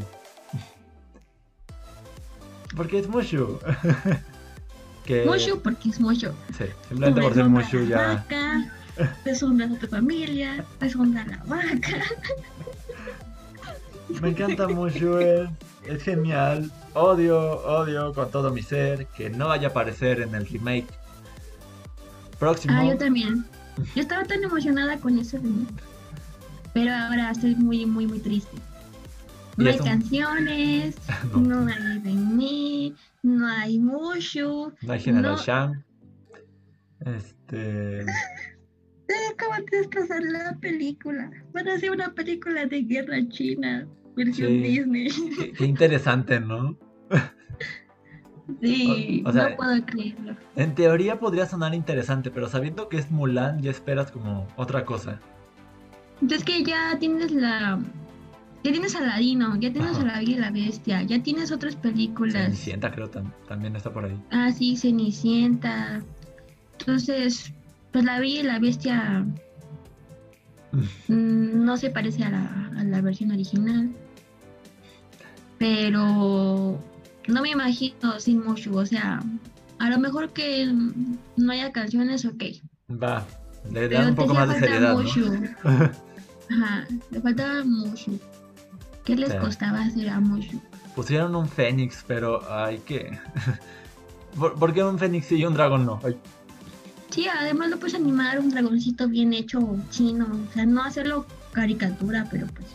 [LAUGHS] Porque es Mushu. que, Mushu porque es Mushu. Sí, simplemente por ser Mushu ya. Vaca, deshonra a tu familia, deshonra a la vaca. Me encanta Mushu, es, genial. Odio, odio con todo mi ser que no vaya a aparecer en el remake próximo. Ah, yo también. Yo estaba tan emocionada con ese remake. Pero ahora estoy muy, muy, muy triste. No hay un- canciones, [LAUGHS] No. no hay remake, no hay Mushu. No hay General no. Shang. Este. [LAUGHS] Se acaba de destrozar la película. Van a hacer una película de guerra china, versión Sí. Disney. Qué, qué [LAUGHS] interesante, ¿no? Sí, O- [LAUGHS] o sea, no puedo creerlo. En teoría podría sonar interesante, pero sabiendo que es Mulan ya esperas como otra cosa. Entonces que ya tienes la... Ya tienes Aladino, ya tienes Ajá. a la Bella y la Bestia, ya tienes otras películas. Cenicienta creo tam- también está por ahí. Ah, sí, Cenicienta. Entonces, pues la Bella y la Bestia [LAUGHS] mm, no se parece a la, a la versión original. Pero no me imagino sin Mushu. O sea, a lo mejor que no haya canciones, ok. Va, le dan un poco más de seriedad, Mushu. [LAUGHS] Ajá, le faltaba Mushu. ¿Qué les Sí. costaba hacer a Mushu? Pusieron un Fénix, pero hay que... [LAUGHS] ¿Por, por qué un Fénix y un dragón no? Ay, Sí, además lo puedes animar un dragoncito bien hecho chino, o sea, no hacerlo caricatura, pero pues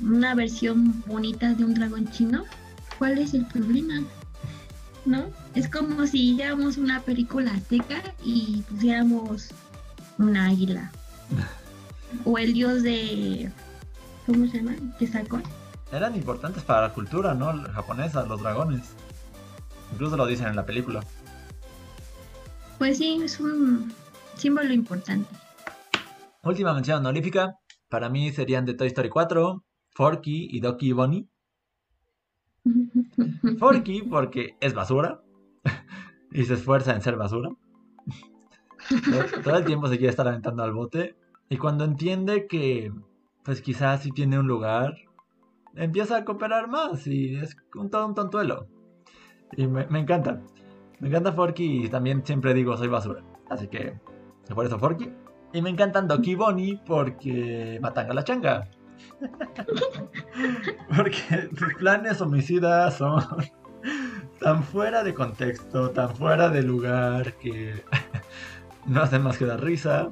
una versión bonita de un dragón chino, ¿cuál es el problema? ¿No? Es como si hiciéramos una película azteca y pusiéramos una águila. [LAUGHS] O el dios de... ¿Cómo se llama? Que sacó. eran importantes para la cultura, ¿no? La Japonesa, los dragones. Incluso lo dicen en la película. Pues sí, es un símbolo importante. Última mención honorífica, para mí serían de Toy Story 4, Forky y Doki Bonnie. [LAUGHS] Forky porque es basura [LAUGHS] y se esfuerza en ser basura. [LAUGHS] Todo- el tiempo se quiere estar aventando al bote y cuando entiende que pues quizás sí tiene un lugar, empieza a cooperar más y es un todo un tontuelo. Y me, me encanta. Me encanta Forky y también siempre digo soy basura. Así que por eso Forky. Y me encantan Doki Bonnie porque matan a la changa. [LAUGHS] Porque sus planes homicidas son tan fuera de contexto, tan fuera de lugar que [LAUGHS] no hacen más que dar risa.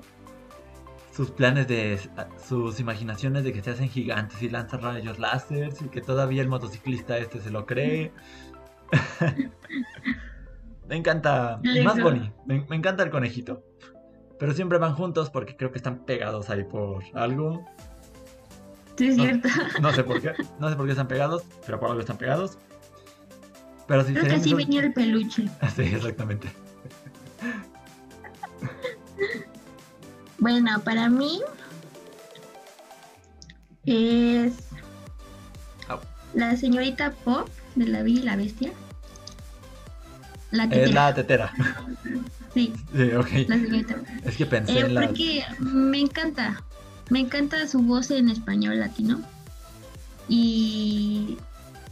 Sus planes de. sus imaginaciones de que se hacen gigantes y lanzan rayos láser y que todavía el motociclista este se lo cree. [LAUGHS] me encanta. Y más. Bonnie. Me, me encanta el conejito. Pero siempre van juntos porque creo que están pegados ahí por algo. Sí, es No. cierto. No sé por [LAUGHS] qué, no sé por qué están pegados, pero por algo están pegados. Pero si Creo que así venía el peluche. [LAUGHS] Sí, exactamente. Bueno, para mí es la señorita Pop de la Bella y la Bestia. La Es tetera, la tetera. sí, [LAUGHS] Sí, ok. la señorita Pop. Es que pensé Eh, en la. porque me encanta, me encanta su voz en español latino y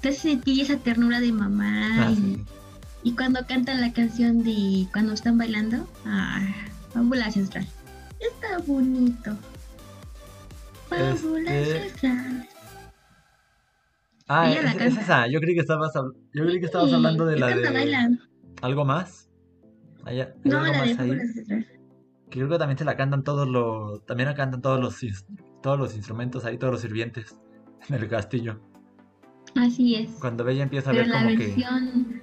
te hace sentir esa ternura de mamá Ah, y, sí. y cuando cantan la canción de cuando están bailando, ah, fábula ancestral. Está bonito. Fábula Este- ancestral. Ah, la es, esa. Yo creí que estabas, yo creí que estabas Sí, hablando de la de. ¿Algo más? ¿Hay, hay No, algo la de ahí? fábula ancestral. Que creo que también se la cantan todos los. También la cantan todos los, todos los instrumentos ahí, todos los sirvientes [LAUGHS] en el castillo. Así es. Cuando Bella empieza a Pero ver la como que. versión.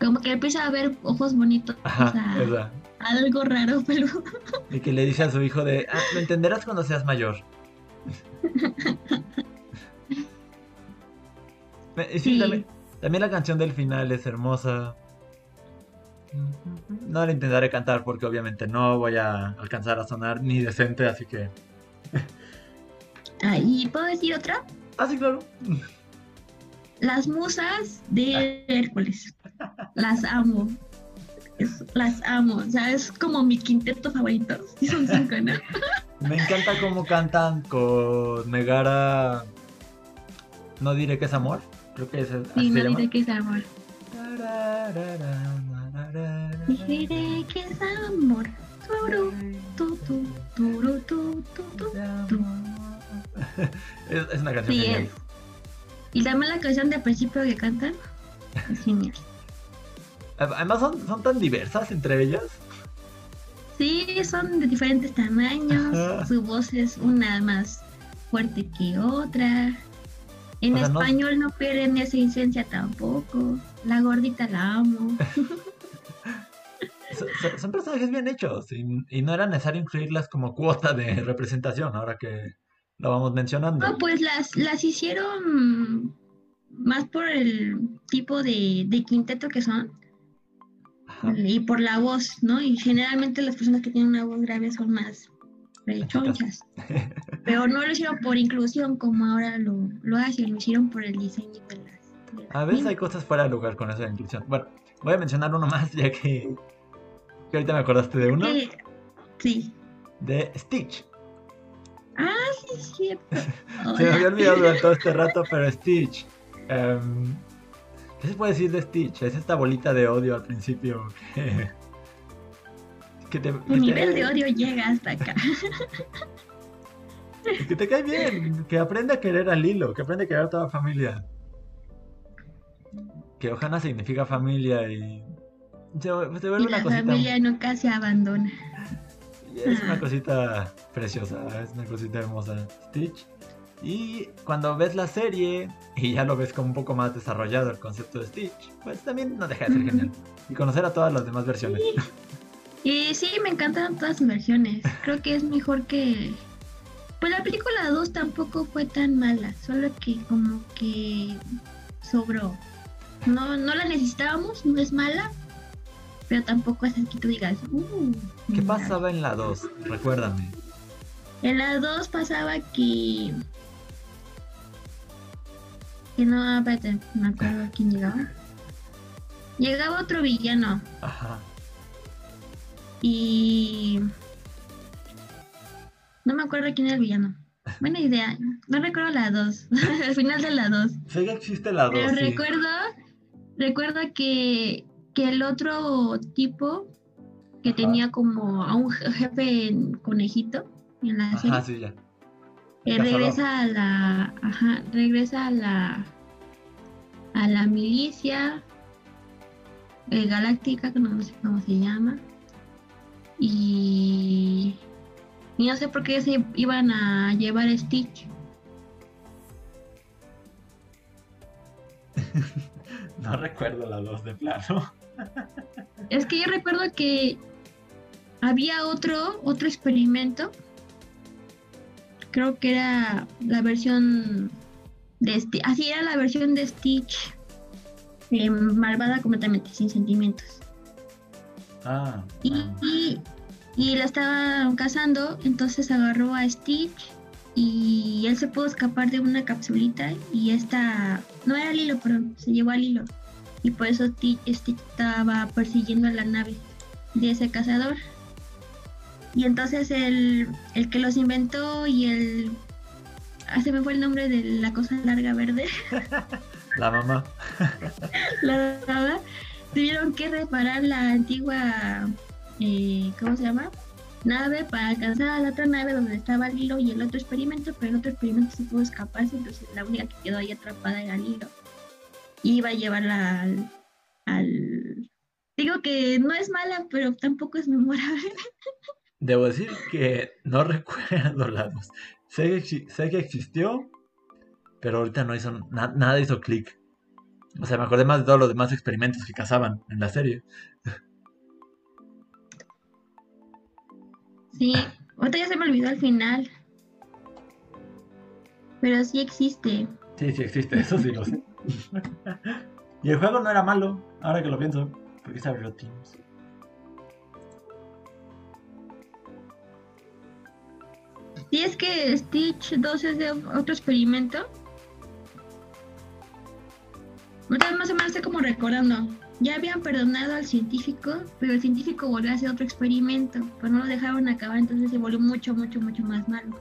Como que empieza a ver ojos bonitos. o Ajá, sea, esa. algo raro, [LAUGHS] pero. Y que le dice a su hijo de, ah, lo entenderás cuando seas mayor. [LAUGHS] Y sí, Sí. También, también la canción del final es hermosa. No la intentaré cantar porque obviamente no voy a alcanzar a sonar ni decente, así que... Ah, ¿Y puedo decir otra? Ah, sí, claro. Las musas de Hércules. Las amo. Es- las amo. O sea, es como mi quinteto favorito. Sí, son cinco, ¿no? [LAUGHS] Me encanta cómo cantan con Megara... No diré que es amor. Creo que es así Sí, no diré que es amor. Diré que es amor. Turu, tu, tu, turu, tu. Es, es una canción Sí, genial. es. Y también la canción de principio que cantan. Es genial. Además son, son tan diversas entre ellas. Sí, son de diferentes tamaños. Ajá. Su voz es una más fuerte que otra. En O sea, no- español no pierden esa esencia tampoco. La gordita la amo. [LAUGHS] Son, son- son personajes bien hechos y, y no era necesario incluirlas como cuota de representación ahora que lo vamos mencionando. No, pues las, las hicieron más por el tipo de, de quinteto que son Ajá. y por la voz, ¿no? Y generalmente las personas que tienen una voz grave son más rechonchas. [LAUGHS] Pero no lo hicieron por inclusión como ahora lo, lo hacen, lo hicieron por el diseño de las... de las A veces hay cosas fuera de lugar con esa inclusión. Bueno, voy a mencionar uno más ya que, que ahorita me acordaste de uno. Sí, sí. De Stitch. Ah, sí, es cierto. [LAUGHS] Se me había olvidado durante todo este rato, pero Stitch. em, ¿Qué se puede decir de Stitch? Es esta bolita de odio al principio que, [LAUGHS] que te, que nivel te- de odio llega hasta acá. [LAUGHS] que te cae bien, que aprende a querer a Lilo, que aprende a querer a toda la familia. Que Ohana significa familia y se, se vuelve Y una la cosita. familia nunca se abandona. Es una cosita preciosa, es una cosita hermosa. Stitch. Y cuando ves la serie y ya lo ves como un poco más desarrollado el concepto de Stitch, pues también no deja de ser genial. Y conocer a todas las demás versiones. Y sí, me encantan todas sus versiones. Creo que es mejor que... Pues la película 2 tampoco fue tan mala, solo que como que sobró. No, no la necesitábamos, no es mala, pero tampoco es que tú digas, uh, ¿Qué mira. pasaba en la 2? Recuérdame. En la 2 pasaba que... Que no, espérate, no me acuerdo quién llegaba. Llegaba otro villano Ajá. y... No me acuerdo quién era el villano. Buena idea. No recuerdo la 2. Al [LAUGHS] final de la 2. Sé que existe la 2. Pero sí. recuerdo, recuerdo que, que el otro tipo que Ajá. tenía como a un jefe en conejito en la serie, Ajá, sí, ya. eh, regresa a la, ajá, regresa a la, a la milicia eh, galáctica, que no sé cómo se llama, y, y no sé por qué se iban a llevar a Stitch. [LAUGHS] No recuerdo la 2 de plano. Es que yo recuerdo que había otro, otro experimento. Creo que era la versión de Stitch. Así era la versión de Stitch. eh, malvada completamente, sin sentimientos. Ah. Y, ah. y, y la estaban cazando, entonces agarró a Stitch y él se pudo escapar de una capsulita y esta, no era Lilo, perdón, se llevó a Lilo. Y por eso Stitch, Stitch estaba persiguiendo a la nave de ese cazador. Y entonces el, el que los inventó y el... Ah, se me fue el nombre de la cosa larga verde. [LAUGHS] La mamá. [LAUGHS] la verdad, tuvieron que reparar la antigua, eh, ¿cómo se llama? Nave para alcanzar a la otra nave donde estaba Lilo y el otro experimento, pero el otro experimento se pudo escaparse, entonces la única que quedó ahí atrapada era Lilo. Y iba a llevarla al, al... Digo que no es mala, pero tampoco es memorable. [LAUGHS] Debo decir que no recuerdo la 2. Sé que, sé que existió, pero ahorita no hizo na- nada hizo clic. O sea, me acordé más de todos los demás experimentos que cazaban en la serie. Sí, ahorita ya se me olvidó al final. Pero sí existe. Sí, sí existe, eso sí lo sé. [LAUGHS] y el juego no era malo, ahora que lo pienso. Porque es Abrió Teams. Si es que Stitch 2 es de otro experimento. Ahorita más o menos estoy como recordando. Ya habían perdonado al científico, pero el científico volvió a hacer otro experimento. Pero no lo dejaron acabar, entonces se volvió mucho, mucho, mucho más malo.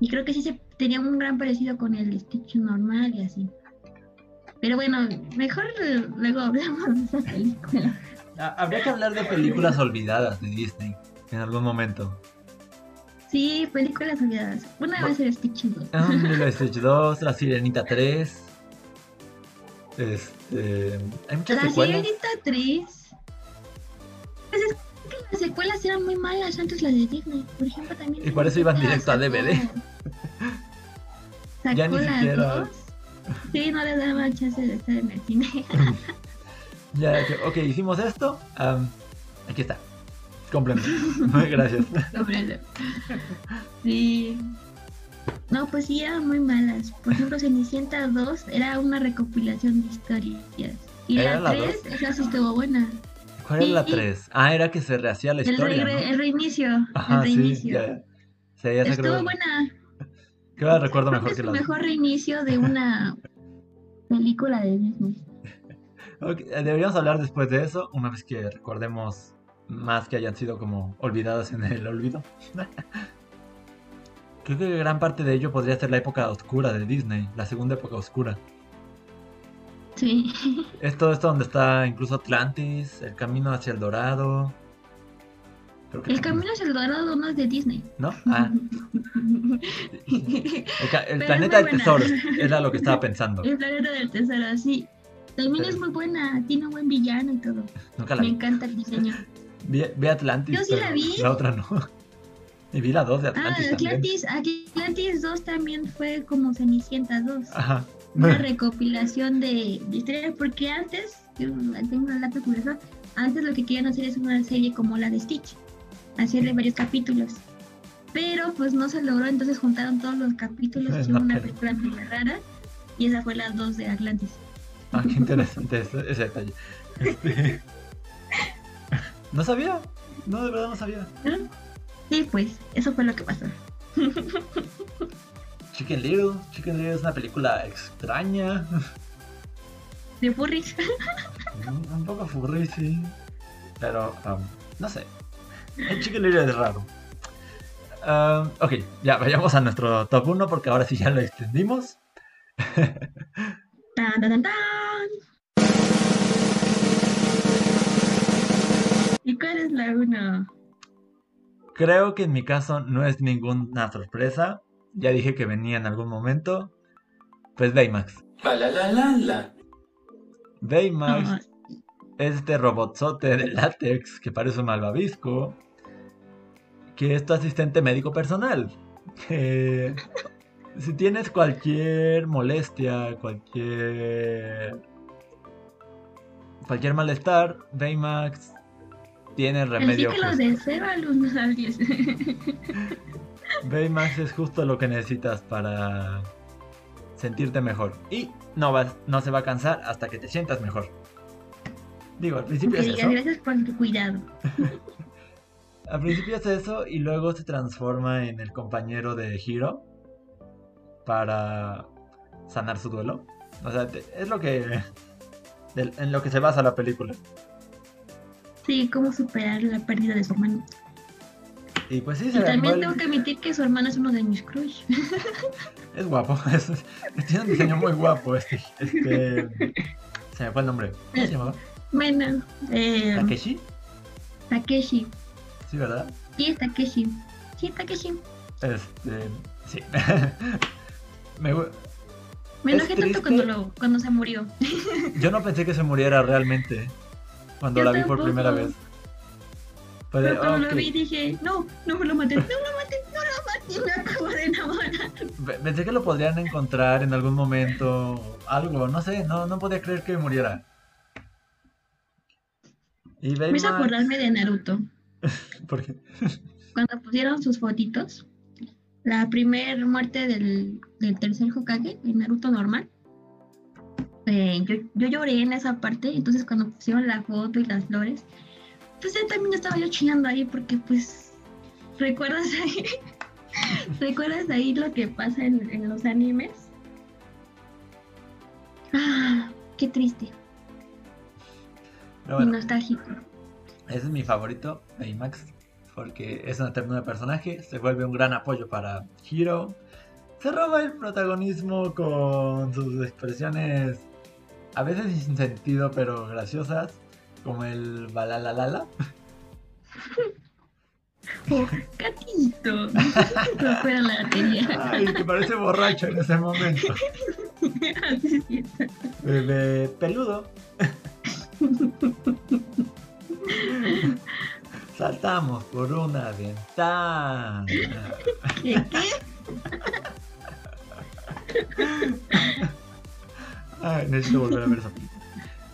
Y creo que sí se tenía un gran parecido con el Stitch normal y así. Pero bueno, mejor luego hablamos de esa película. [LAUGHS] Ah, habría que hablar de películas olvidadas de Disney en algún momento. Sí, películas olvidadas. Una vez el Stitch 2. Um, Lilo y Stitch 2, La Sirenita 3. Este. Hay muchas La secuelas. Sirenita 3. Pues es que las secuelas eran muy malas antes las de Disney. Por ejemplo, también. Y por eso iban directo a DVD. Sacó Ya ni las siquiera- dos. Sí, no les daba chance de estar en el cine. [LAUGHS] Ya, ok, hicimos esto. am, aquí está. Complemento. [LAUGHS] Muy gracias. Cómpralo. Sí. No, pues sí, eran muy malas. Por ejemplo, Cenicienta 2 era una recopilación de historias. Y ¿Era la la 3, dos? esa sí estuvo buena. ¿Cuál es la Sí. 3? Ah, era que se rehacía la El, historia, el reinicio. Ajá, el sí, reinicio. ya. Sí, ya sé Estuvo creo. buena. Que la recuerdo mejor que que es la el mejor reinicio de una película de Disney. Ok, eh, Deberíamos hablar después de eso, una vez que recordemos más que hayan sido como olvidadas en el olvido. [LAUGHS] Creo que gran parte de ello podría ser la época oscura de Disney, la segunda época oscura. Sí. Es todo esto donde está incluso Atlantis, el camino hacia el dorado. El camino hacia el dorado no es de Disney. ¿No? [LAUGHS] Ah, el, planeta de muy buena. tesoros, era lo que estaba [LAUGHS] pensando. El planeta del tesoro, sí. También Pero- es muy buena, tiene un buen villano y todo. Nunca la Me vi. encanta el diseño. [LAUGHS] Vi, vi Atlantis, Yo sí la vi. la otra no. Y vi la 2 de Ah, Atlantis también. Atlantis, Atlantis 2 también fue como Cenicienta 2. Ajá. Una recopilación de, de historias, porque antes, yo tengo una lata curiosa, antes lo que querían hacer es una serie como la de Stitch, hacerle varios capítulos. Pero pues no se logró, entonces juntaron todos los capítulos, [LAUGHS] Es hicieron una una película medio rara, y esa fue la 2 de Atlantis. Ah, qué interesante ese, ese detalle. Este, [LAUGHS] No sabía. No, de verdad no sabía. Sí, pues, eso fue lo que pasó. [LAUGHS] Chicken Little. Chicken Little es una película extraña. De furries. Un, un poco furry, sí. Pero, um, no sé. El Chicken Little es raro. Um, ok, ya vayamos a nuestro top 1 porque ahora sí ya lo extendimos. [LAUGHS] Tan, tan, tan, tan. ¿Y cuál es la uno? Creo que en mi caso no es ninguna sorpresa. Ya dije que venía en algún momento. Pues Baymax. La la la la la. Baymax es este robotzote de látex que parece un malvavisco. Que es tu asistente médico personal. Que si tienes cualquier molestia, cualquier. cualquier malestar, Baymax tiene Así remedio. que los de cero alumnos al 10. [LAUGHS] Baymax es justo lo que necesitas para sentirte mejor. Y no, vas, no se va a cansar hasta que te sientas mejor. Digo, al principio Que es eso. gracias por tu cuidado. [LAUGHS] Al principio es eso y luego se transforma en el compañero de Hiro para sanar su duelo. O sea, es lo que en lo que se basa la película. Sí, cómo superar la pérdida de su hermano. Y pues sí, Y se también muere- tengo que admitir que su hermano es uno de mis crush. [LAUGHS] es guapo. [LAUGHS] es- tiene un diseño muy guapo este, este se me fue el nombre. ¿Cómo se llamaba? Bueno, eh, Takeshi. Takeshi. Sí, ¿verdad? Sí, es Takeshi. Sí, Takeshi. Este, sí. [LAUGHS] Me Me Es enojé tanto cuando, lo, cuando se murió. [LAUGHS] Yo no pensé que se muriera realmente cuando Yo la vi por primera vez. Pero cuando "Ok". lo vi dije, no, no me lo maté, no me lo maté, no lo maté, me acabo de enamorar. Pe- Pensé que lo podrían encontrar en algún momento, algo, no sé, no, no podía creer que muriera. Y Me hizo acordarme de Naruto. [LAUGHS] porque Cuando pusieron sus fotitos, la primer muerte del, del tercer Hokage, el Naruto normal. eh, yo, yo lloré en esa parte, entonces cuando pusieron la foto y las flores, pues yo también estaba yo chillando ahí porque pues recuerdas ahí, [LAUGHS] recuerdas ahí lo que pasa en, en los animes. Ah, qué triste pero y bueno, nostálgico. Ese es mi favorito, Baymax, porque es una ternura de personaje, se vuelve un gran apoyo para Hiro, se roba el protagonismo con sus expresiones a veces sin sentido pero graciosas, como el balalalala. [LAUGHS] Oh, gatito. Fuera la batería. Ay, que parece borracho en ese momento. [LAUGHS] Es. Bebé peludo. [LAUGHS] [LAUGHS] Saltamos por una ventana. ¿Qué? qué? Ay, necesito volver a ver esa película.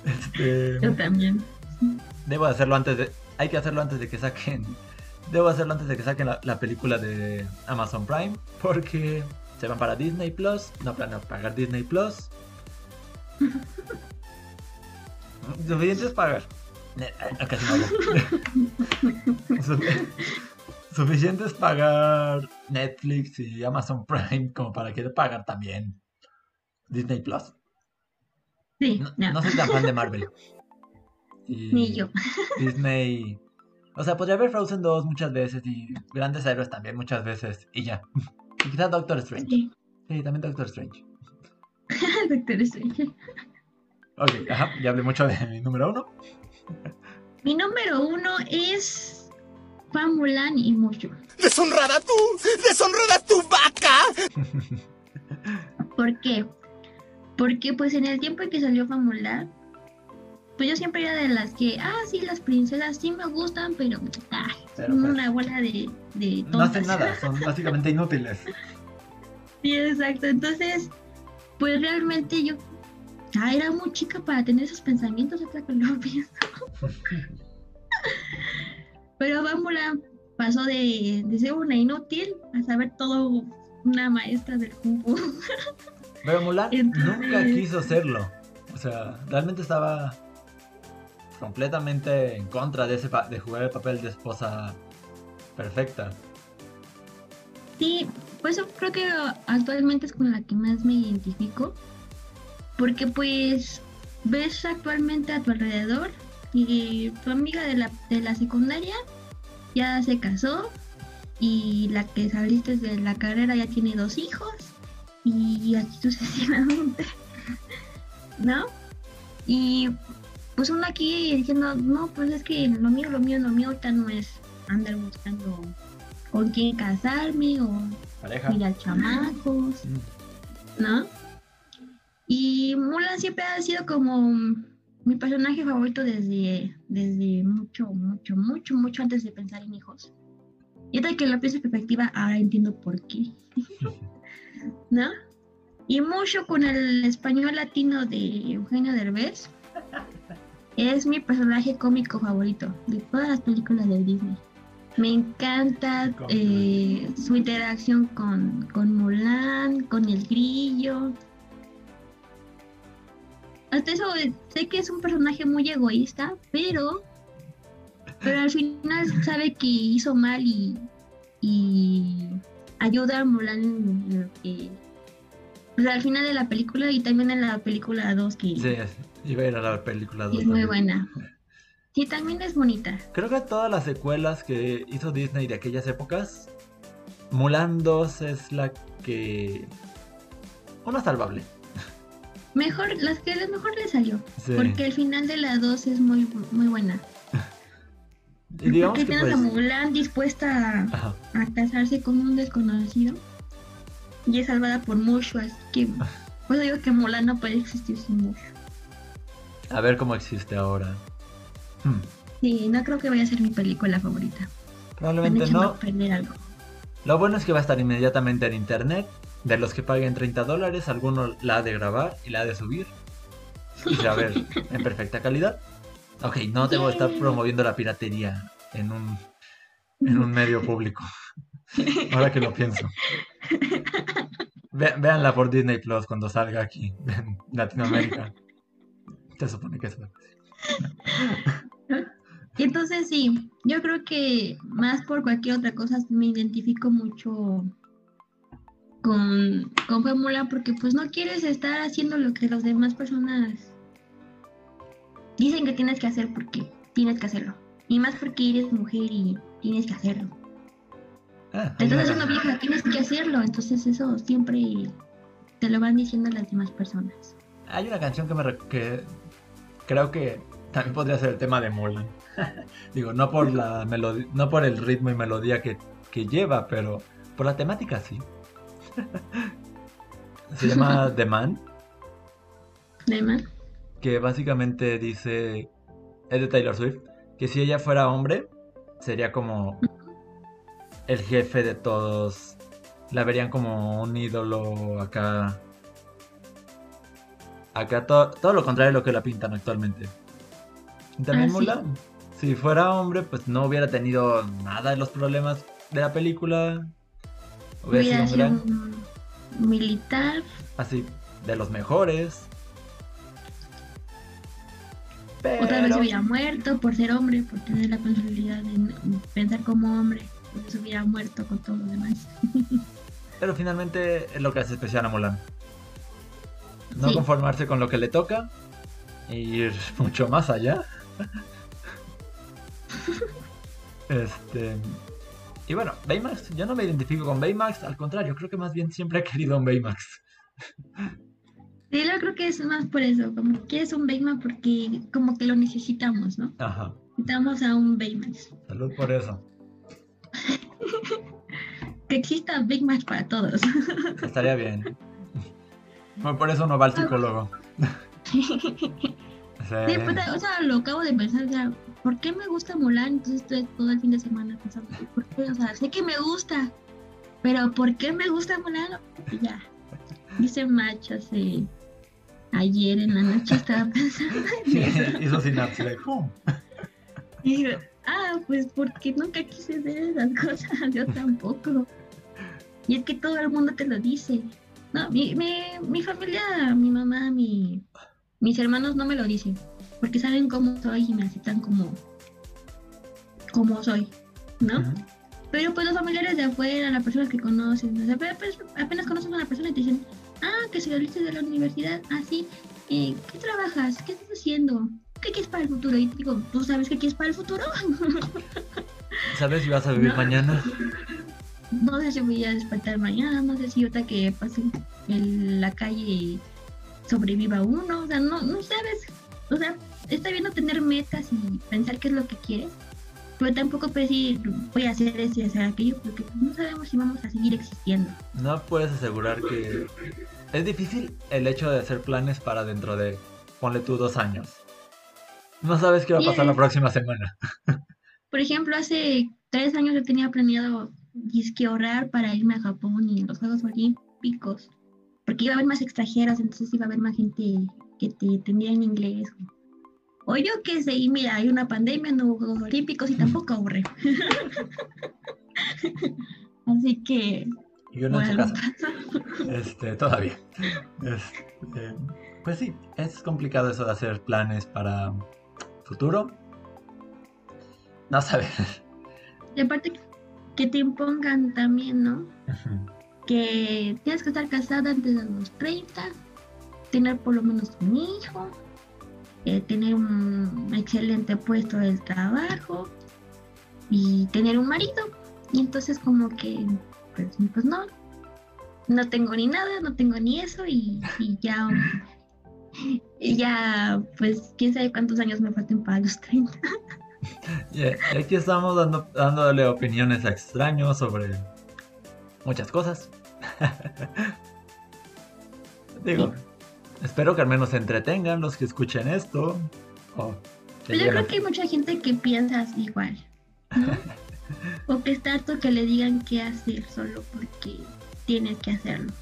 Este, Yo también. debo hacerlo antes de. Hay que hacerlo antes de que saquen. Debo hacerlo antes de que saquen la, la película de Amazon Prime. Porque se van para Disney Plus, no planeo pagar Disney Plus. [LAUGHS] Suficiente es pagar. [LAUGHS] Su- Suficiente es pagar Netflix y Amazon Prime como para querer pagar también Disney Plus. Sí, No, no. no soy tan fan de Marvel. [LAUGHS] Y Ni yo. [LAUGHS] Disney. O sea, podría ver Frozen 2 muchas veces y Grandes Héroes también muchas veces y ya. Y quizás Doctor Strange. Sí. Sí, también Doctor Strange. Doctor Strange. Ok, ajá, ya hablé mucho de mi número uno. Mi número uno es Fan Mulan y Mushu. ¡Deshonrada tú! ¡Deshonrada tu vaca! ¿Por qué? Porque pues en el tiempo en que salió Fan Mulan, pues yo siempre era de las que, ah, sí, las princesas sí me gustan, pero son pues, una bola de, de No hacen nada, [LAUGHS] son básicamente inútiles. Sí, exacto. Entonces, pues realmente yo ah, era muy chica para tener esos pensamientos, hasta que lo pienso. [LAUGHS] Pero Bámbula pasó de, de ser una inútil a saber todo una maestra del Kung Fu. Pero Mulan Entonces- nunca quiso serlo. O sea, realmente estaba completamente en contra de ese pa- de jugar el papel de esposa perfecta. Sí, pues yo creo que actualmente es con la que más me identifico. Porque pues ves actualmente a tu alrededor y tu amiga de la, de la secundaria ya se casó y la que saliste de la carrera ya tiene dos hijos y así sucesivamente, [LAUGHS] ¿no? Y pues uno aquí diciendo, no, pues es que lo mío, lo mío, lo mío ahorita no es andar buscando con quién casarme o Pareja. cuidar chamacos, Mm. ¿no? Y Mulan siempre ha sido como mi personaje favorito desde, desde mucho, mucho, mucho, mucho antes de pensar en hijos. Y ahorita que lo pienso en perspectiva, ahora entiendo por qué. [LAUGHS] ¿No? Y mucho con el español latino de Eugenio Derbez. Es mi personaje cómico favorito de todas las películas de Disney. Me encanta eh, su interacción con, con Mulan, con el grillo. Hasta eso eh, sé que es un personaje muy egoísta, pero pero al final sabe que hizo mal y, y ayuda a Mulan en lo que pues al final de la película y también en la película 2 que Sí, iba a ir a la película 2 es muy también. buena. Sí, también es bonita. Creo que todas las secuelas que hizo Disney de aquellas épocas, Mulan 2 es la que... Una salvable. Mejor, las que lo mejor le salió. Sí. Porque el final de la 2 es muy, muy buena. Digamos porque que tienes pues... a Mulan dispuesta a, casarse con un desconocido y es salvada por Mushu, así que [LAUGHS] pues digo que Mulan no puede existir sin Mushu. A ver cómo existe ahora. Hmm, Sí, no creo que vaya a ser mi película favorita. Probablemente no. algo. Lo bueno es que va a estar inmediatamente en internet. De los que paguen 30 dólares, alguno la ha de grabar y la ha de subir. Y se va a ver en perfecta calidad. Ok, no debo estar promoviendo la piratería en un, en un medio público. Ahora que lo pienso. Ve- véanla por Disney Plus cuando salga aquí en Latinoamérica. Se supone que es entonces sí, yo creo que más por cualquier otra cosa me identifico mucho con, con Fórmula porque pues no quieres estar haciendo lo que las demás personas dicen que tienes que hacer porque tienes que hacerlo. Y más porque eres mujer y tienes que hacerlo. Ah, Te estás una- haciendo vieja, tienes que hacerlo. Entonces eso siempre te lo van diciendo las demás personas. Hay una canción que me re- que creo que también podría ser el tema de Mulan. [LAUGHS] Digo, no por la melodía, no por el ritmo y melodía que, que lleva, pero por la temática sí. [LAUGHS] Se llama The Man, Además, que básicamente dice es de Taylor Swift, que si ella fuera hombre sería como el jefe de todos. La verían como un ídolo acá. Acá to- todo lo contrario de lo que la pintan actualmente. Y también Ah, sí. Mulan. Si fuera hombre, pues no hubiera tenido nada de los problemas de la película. Hubiera sido un sido gran, un, militar. Así, de los mejores. Otra vez hubiera muerto por ser hombre, por tener la posibilidad de pensar como hombre. Se hubiera muerto con todo lo demás. [LAUGHS] Pero finalmente es lo que hace especial a Mulan. No Sí. conformarse con lo que le toca e ir mucho más allá. [LAUGHS] este. Y bueno, Baymax, yo no me identifico con Baymax, al contrario, creo que más bien siempre he querido un Baymax. Sí, yo creo que es más por eso, como que es un Baymax porque como que lo necesitamos, ¿no? Ajá, Necesitamos a un Baymax. salud por eso. [LAUGHS] Que exista Baymax para todos. [LAUGHS] Estaría bien. Bueno, por eso no va al psicólogo. [LAUGHS] Sí, Sí. pues, o sea, lo acabo de pensar, o sea, ¿por qué me gusta Mulan? Entonces estoy todo el fin de semana pensando, ¿por qué? O sea, sé que me gusta, pero ¿por qué me gusta Mulan? Y ya, hice match hace ayer en la noche estaba pensando en eso. [LAUGHS] Hizo sinapsis. like, ¡pum! Y dije, ah, pues porque nunca quise hacer esas cosas, yo tampoco. Y es que todo el mundo te lo dice. No, mi, mi, mi familia, mi mamá, mi, mis hermanos no me lo dicen, porque saben cómo soy y me aceptan como, como soy, ¿no? Pero pues los familiares de afuera, las personas que conocen, o sea, pero, pues, apenas conoces a una persona y te dicen, ah, que saliste de la universidad, ah, sí, eh, ¿qué trabajas? ¿Qué estás haciendo? ¿Qué quieres para el futuro? Y digo, ¿tú sabes qué quieres para el futuro? [LAUGHS] ¿Sabes si vas a vivir No. mañana? no sé si voy a despertar mañana, no sé si ahorita que pase en la calle sobreviva uno, o sea, no, no sabes, o sea, está bien no tener metas y pensar qué es lo que quieres, pero tampoco puedes decir, voy a hacer esto y hacer aquello, porque no sabemos si vamos a seguir existiendo. No puedes asegurar que... Es difícil el hecho de hacer planes para dentro de, ponle tú, dos años. No sabes qué va a pasar la próxima semana. [LAUGHS] Por ejemplo, hace tres años yo tenía planeado disque ahorrar para irme a Japón y los Juegos Olímpicos, porque iba a haber más extranjeros, entonces iba a haber más gente que te entendiera en inglés. O yo qué sé, y mira, hay una pandemia, no hubo Juegos Olímpicos y tampoco ahorré. [LAUGHS] Así que, Y uno en su bueno, casa. [LAUGHS] Este, todavía. Este, pues sí, es complicado eso de hacer planes para futuro. No sabes. y aparte que te impongan también, ¿no? que tienes que estar casada antes de los 30, tener por lo menos un hijo, eh, tener un excelente puesto de trabajo y tener un marido. Y entonces como que, pues, pues no, no tengo ni nada, no tengo ni eso y, y ya, y ya, pues quién sabe cuántos años me falten para los 30. [LAUGHS] Y y aquí estamos dando, dándole opiniones a extraños sobre muchas cosas. [LAUGHS] Digo, espero que al menos se entretengan los que escuchen esto. Pero yo lleguen- creo que hay mucha gente que piensa igual, ¿no? [LAUGHS] o que está harto que le digan qué hacer solo porque tienes que hacerlo.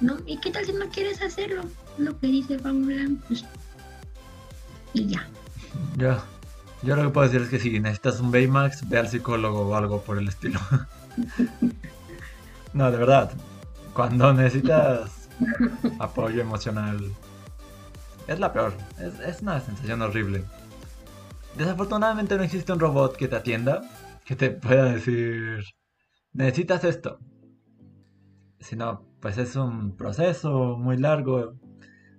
¿No? ¿Y qué tal si no quieres hacerlo? Lo que dice Juan Mulan, pues. Y ya. Yo, yo lo que puedo decir es que si necesitas un Baymax, ve al psicólogo o algo por el estilo. [LAUGHS] no, de verdad. Cuando necesitas [LAUGHS] apoyo emocional, es la peor. Es, es una sensación horrible. Desafortunadamente no existe un robot que te atienda, que te pueda decir, necesitas esto. Sino, pues es un proceso muy largo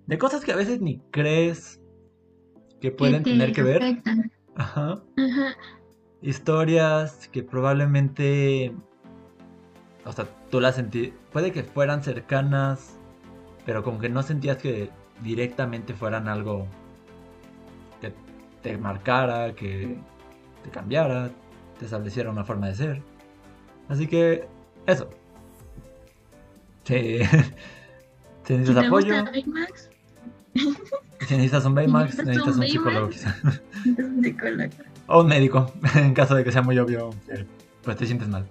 de cosas que a veces ni crees que pueden te tener que ver. Ajá. Ajá. Historias que probablemente. O sea, tú las sentí. Puede que fueran cercanas. Pero como que no sentías que directamente fueran algo que te marcara, que te cambiara, te estableciera una forma de ser. Así que, eso. Sí. Si [LAUGHS] Si necesitas te apoyo, gusta Baymax, [LAUGHS] si necesitas un Baymax, necesitas necesitas un un psicólogo Baymax. quizá. [LAUGHS] un psicólogo. O un médico, en caso de que sea muy obvio, pues te sientes mal.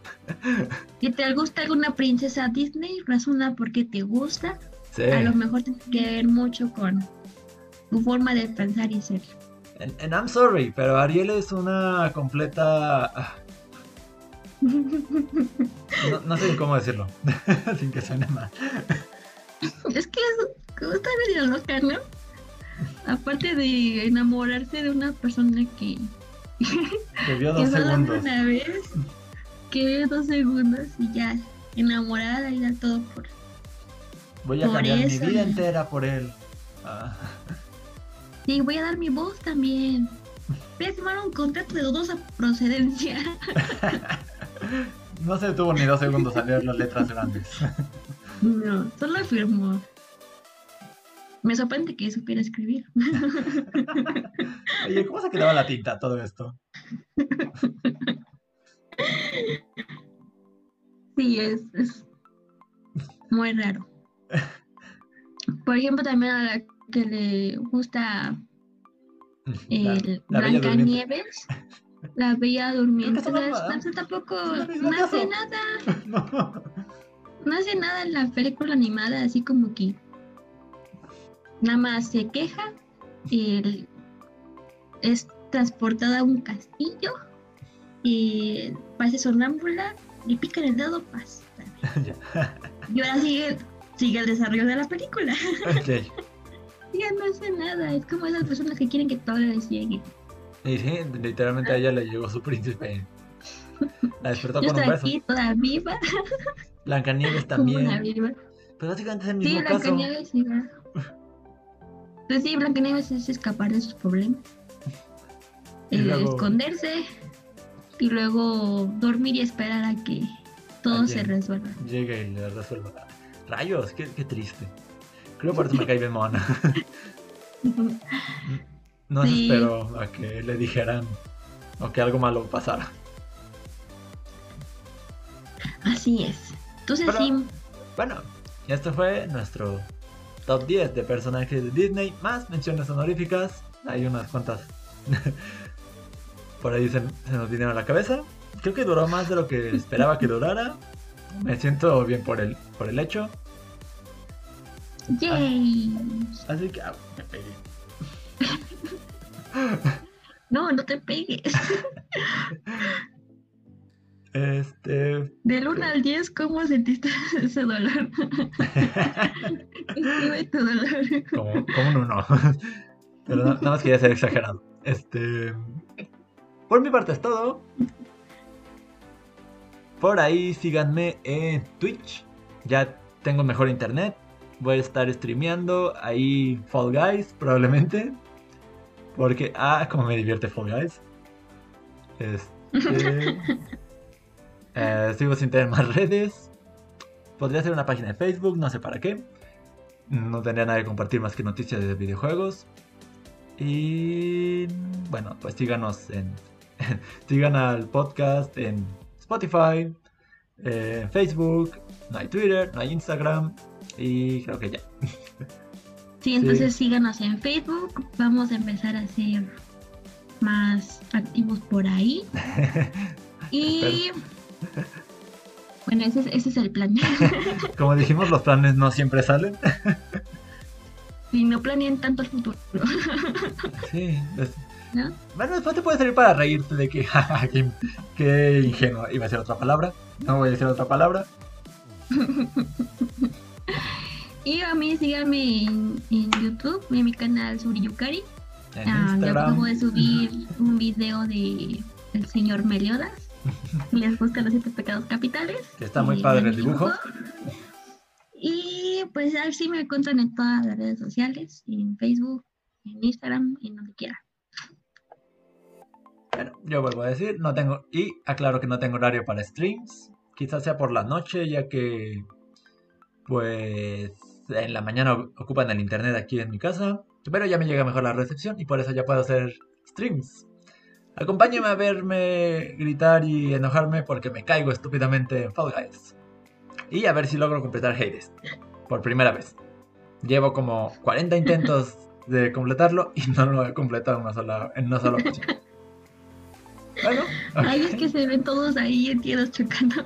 Si te gusta alguna princesa Disney, razona por qué te gusta. Sí. A lo mejor tiene que ver mucho con tu forma de pensar y ser. And, and I'm sorry, pero Ariel es una completa. ah, No, no sé cómo decirlo, [LAUGHS] sin que suene mal. Es que es, está medio loca, ¿no? Aparte de enamorarse de una persona que, [LAUGHS] Te vio que dos segundos. una vez, que ve dos segundos y ya, enamorada y da todo por... Voy a por cambiar eso. mi vida entera por él. Ah, [LAUGHS] Sí, voy a dar mi voz también. Voy a firmar un contrato de dudosa procedencia. [LAUGHS] no se detuvo ni dos segundos a leer las letras grandes. [LAUGHS] No, solo firmó. Me sorprende que supiera escribir. Oye, ¿cómo se quedaba la tinta todo esto? Sí, es, es muy raro. Por ejemplo, también a la que le gusta La- [LAUGHS] el la Bella Durmiente. La Bella. Esparza tampoco no hace nada, [LAUGHS] No. no hace nada en la película animada, así como que nada más se queja y es transportada a un castillo y parece sonámbula, le pican el dedo, pasa. [LAUGHS] Y ahora sigue, sigue el desarrollo de la película. Ok. [LAUGHS] Ya no hace nada, es como esas personas que quieren que todo les llegue. Y sí, literalmente a ella le llegó su príncipe. La despertó Yo con un beso. aquí toda viva, Blancanieves [LAUGHS] una también. viva. Pero básicamente es el Sí, mismo caso. Blancanieves, sí. ¿verdad? Pues sí, Blancanieves es escapar de sus problemas. Y Eh, luego- Esconderse y luego dormir y esperar a que todo se resuelva. Llega y le resuelve. Rayos, qué, qué triste. Creo por eso me [LAUGHS] cae bien Moana. [LAUGHS] No se Sí. esperó a que le dijeran o que algo malo pasara. Así es. Entonces Pero- sí, Bueno, esto fue nuestro top 10 de personajes de Disney, más menciones honoríficas. Hay unas cuantas [LAUGHS] por ahí se, se nos vinieron a la cabeza. Creo que duró más de lo que esperaba que durara. Me siento bien por el, por el hecho. yay. Así que ah, me pegué. [LAUGHS] No, no te pegues. [LAUGHS] Este. Del 1 al 10, ¿cómo sentiste [LAUGHS] ese dolor? Escribe tu dolor. como, como un uno. Pero na- nada más quería ser exagerado. Este. Por mi parte es todo. Por ahí síganme en Twitch. Ya tengo mejor internet. Voy a estar streameando ahí Fall Guys probablemente. Porque, ah, como me divierte Fall Guys. Este. [LAUGHS] eh, sigo sin tener más redes. Podría ser una página de Facebook, no sé para qué. No tendría nada que compartir más que noticias de videojuegos. Y bueno, pues síganos en. [LAUGHS] sigan al podcast en Spotify, eh, Facebook. No hay Twitter, no hay Instagram. Y creo que ya. [LAUGHS] Sí, entonces síganos en Facebook. Vamos a empezar a ser más activos por ahí. [LAUGHS] Y [LAUGHS] bueno, ese es, ese es el plan. Como dijimos, los planes no siempre salen. y no planeen tanto el futuro, Sí, ¿no? Bueno, después te puede servir para reírte de que, [LAUGHS] jaja, qué, qué ingenuo. Iba a decir otra palabra. No voy a decir otra palabra. [LAUGHS] Y a mí síganme en, en YouTube, en mi canal Suriyukari. Ah, yo acabo de subir un video de el señor Meliodas. [LAUGHS] Les buscan los siete pecados capitales. Que está muy padre el dibujo. Y pues así me encuentran en todas las redes sociales, en Facebook, en Instagram, en donde quiera. Bueno, yo vuelvo a decir, no tengo, y aclaro que no tengo horario para streams. Quizás sea por la noche, ya que, pues, en la mañana ocupan el internet aquí en mi casa. Pero ya me llega mejor la recepción y por eso ya puedo hacer streams. Acompáñame a verme gritar y enojarme porque me caigo estúpidamente en Fall Guys. Y a ver si logro completar Hades. Por primera vez. Llevo como 40 intentos de completarlo y no lo he completado en una sola, en una sola ocasión. Bueno, Ay, es que se ven todos ahí entierros chocando. [LAUGHS]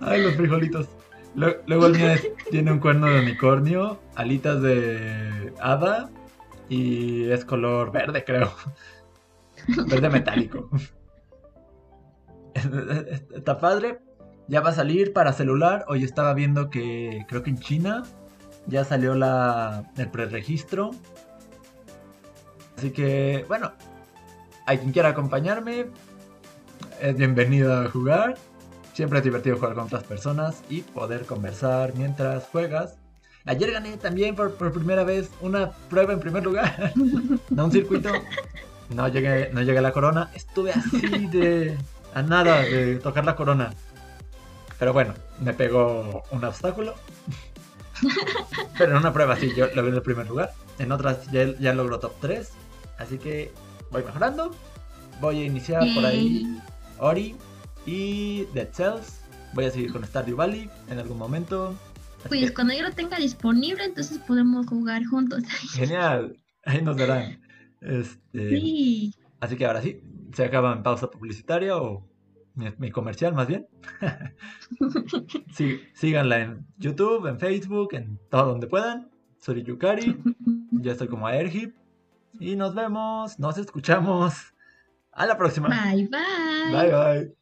Ay, los frijolitos. Lu- Luego el mío tiene un cuerno de unicornio, alitas de hada y es color verde, creo. [LAUGHS] Verde metálico. [LAUGHS] está padre. Ya va a salir para celular. Hoy estaba viendo que creo que en China ya salió la, el preregistro. Así que, bueno, hay quien quiera acompañarme. Es bienvenido a jugar. Siempre es divertido jugar con otras personas y poder conversar mientras juegas. Ayer gané también por, primera vez una prueba en primer lugar. [LAUGHS] no un circuito. No llegué, no llegué a la corona. Estuve así de. a nada de tocar la corona. Pero bueno, me pegó un obstáculo. Pero en una prueba sí, yo logré el primer lugar. En otras ya, ya logro top 3. Así que voy mejorando. Voy a iniciar por ahí Ori y Dead Cells. Voy a seguir con Stardew Valley en algún momento. pues cuando yo lo tenga disponible, entonces podemos jugar juntos. [LAUGHS] Genial, ahí nos darán. Este... Sí. Así que ahora sí, se acaba en pausa publicitaria o mi, comercial más bien. [LAUGHS] sí, síganla en YouTube, en Facebook, en todo donde puedan. Soy Yukari, [LAUGHS] ya estoy como Airhip. Y nos vemos, nos escuchamos. A la próxima. Bye bye. Bye bye.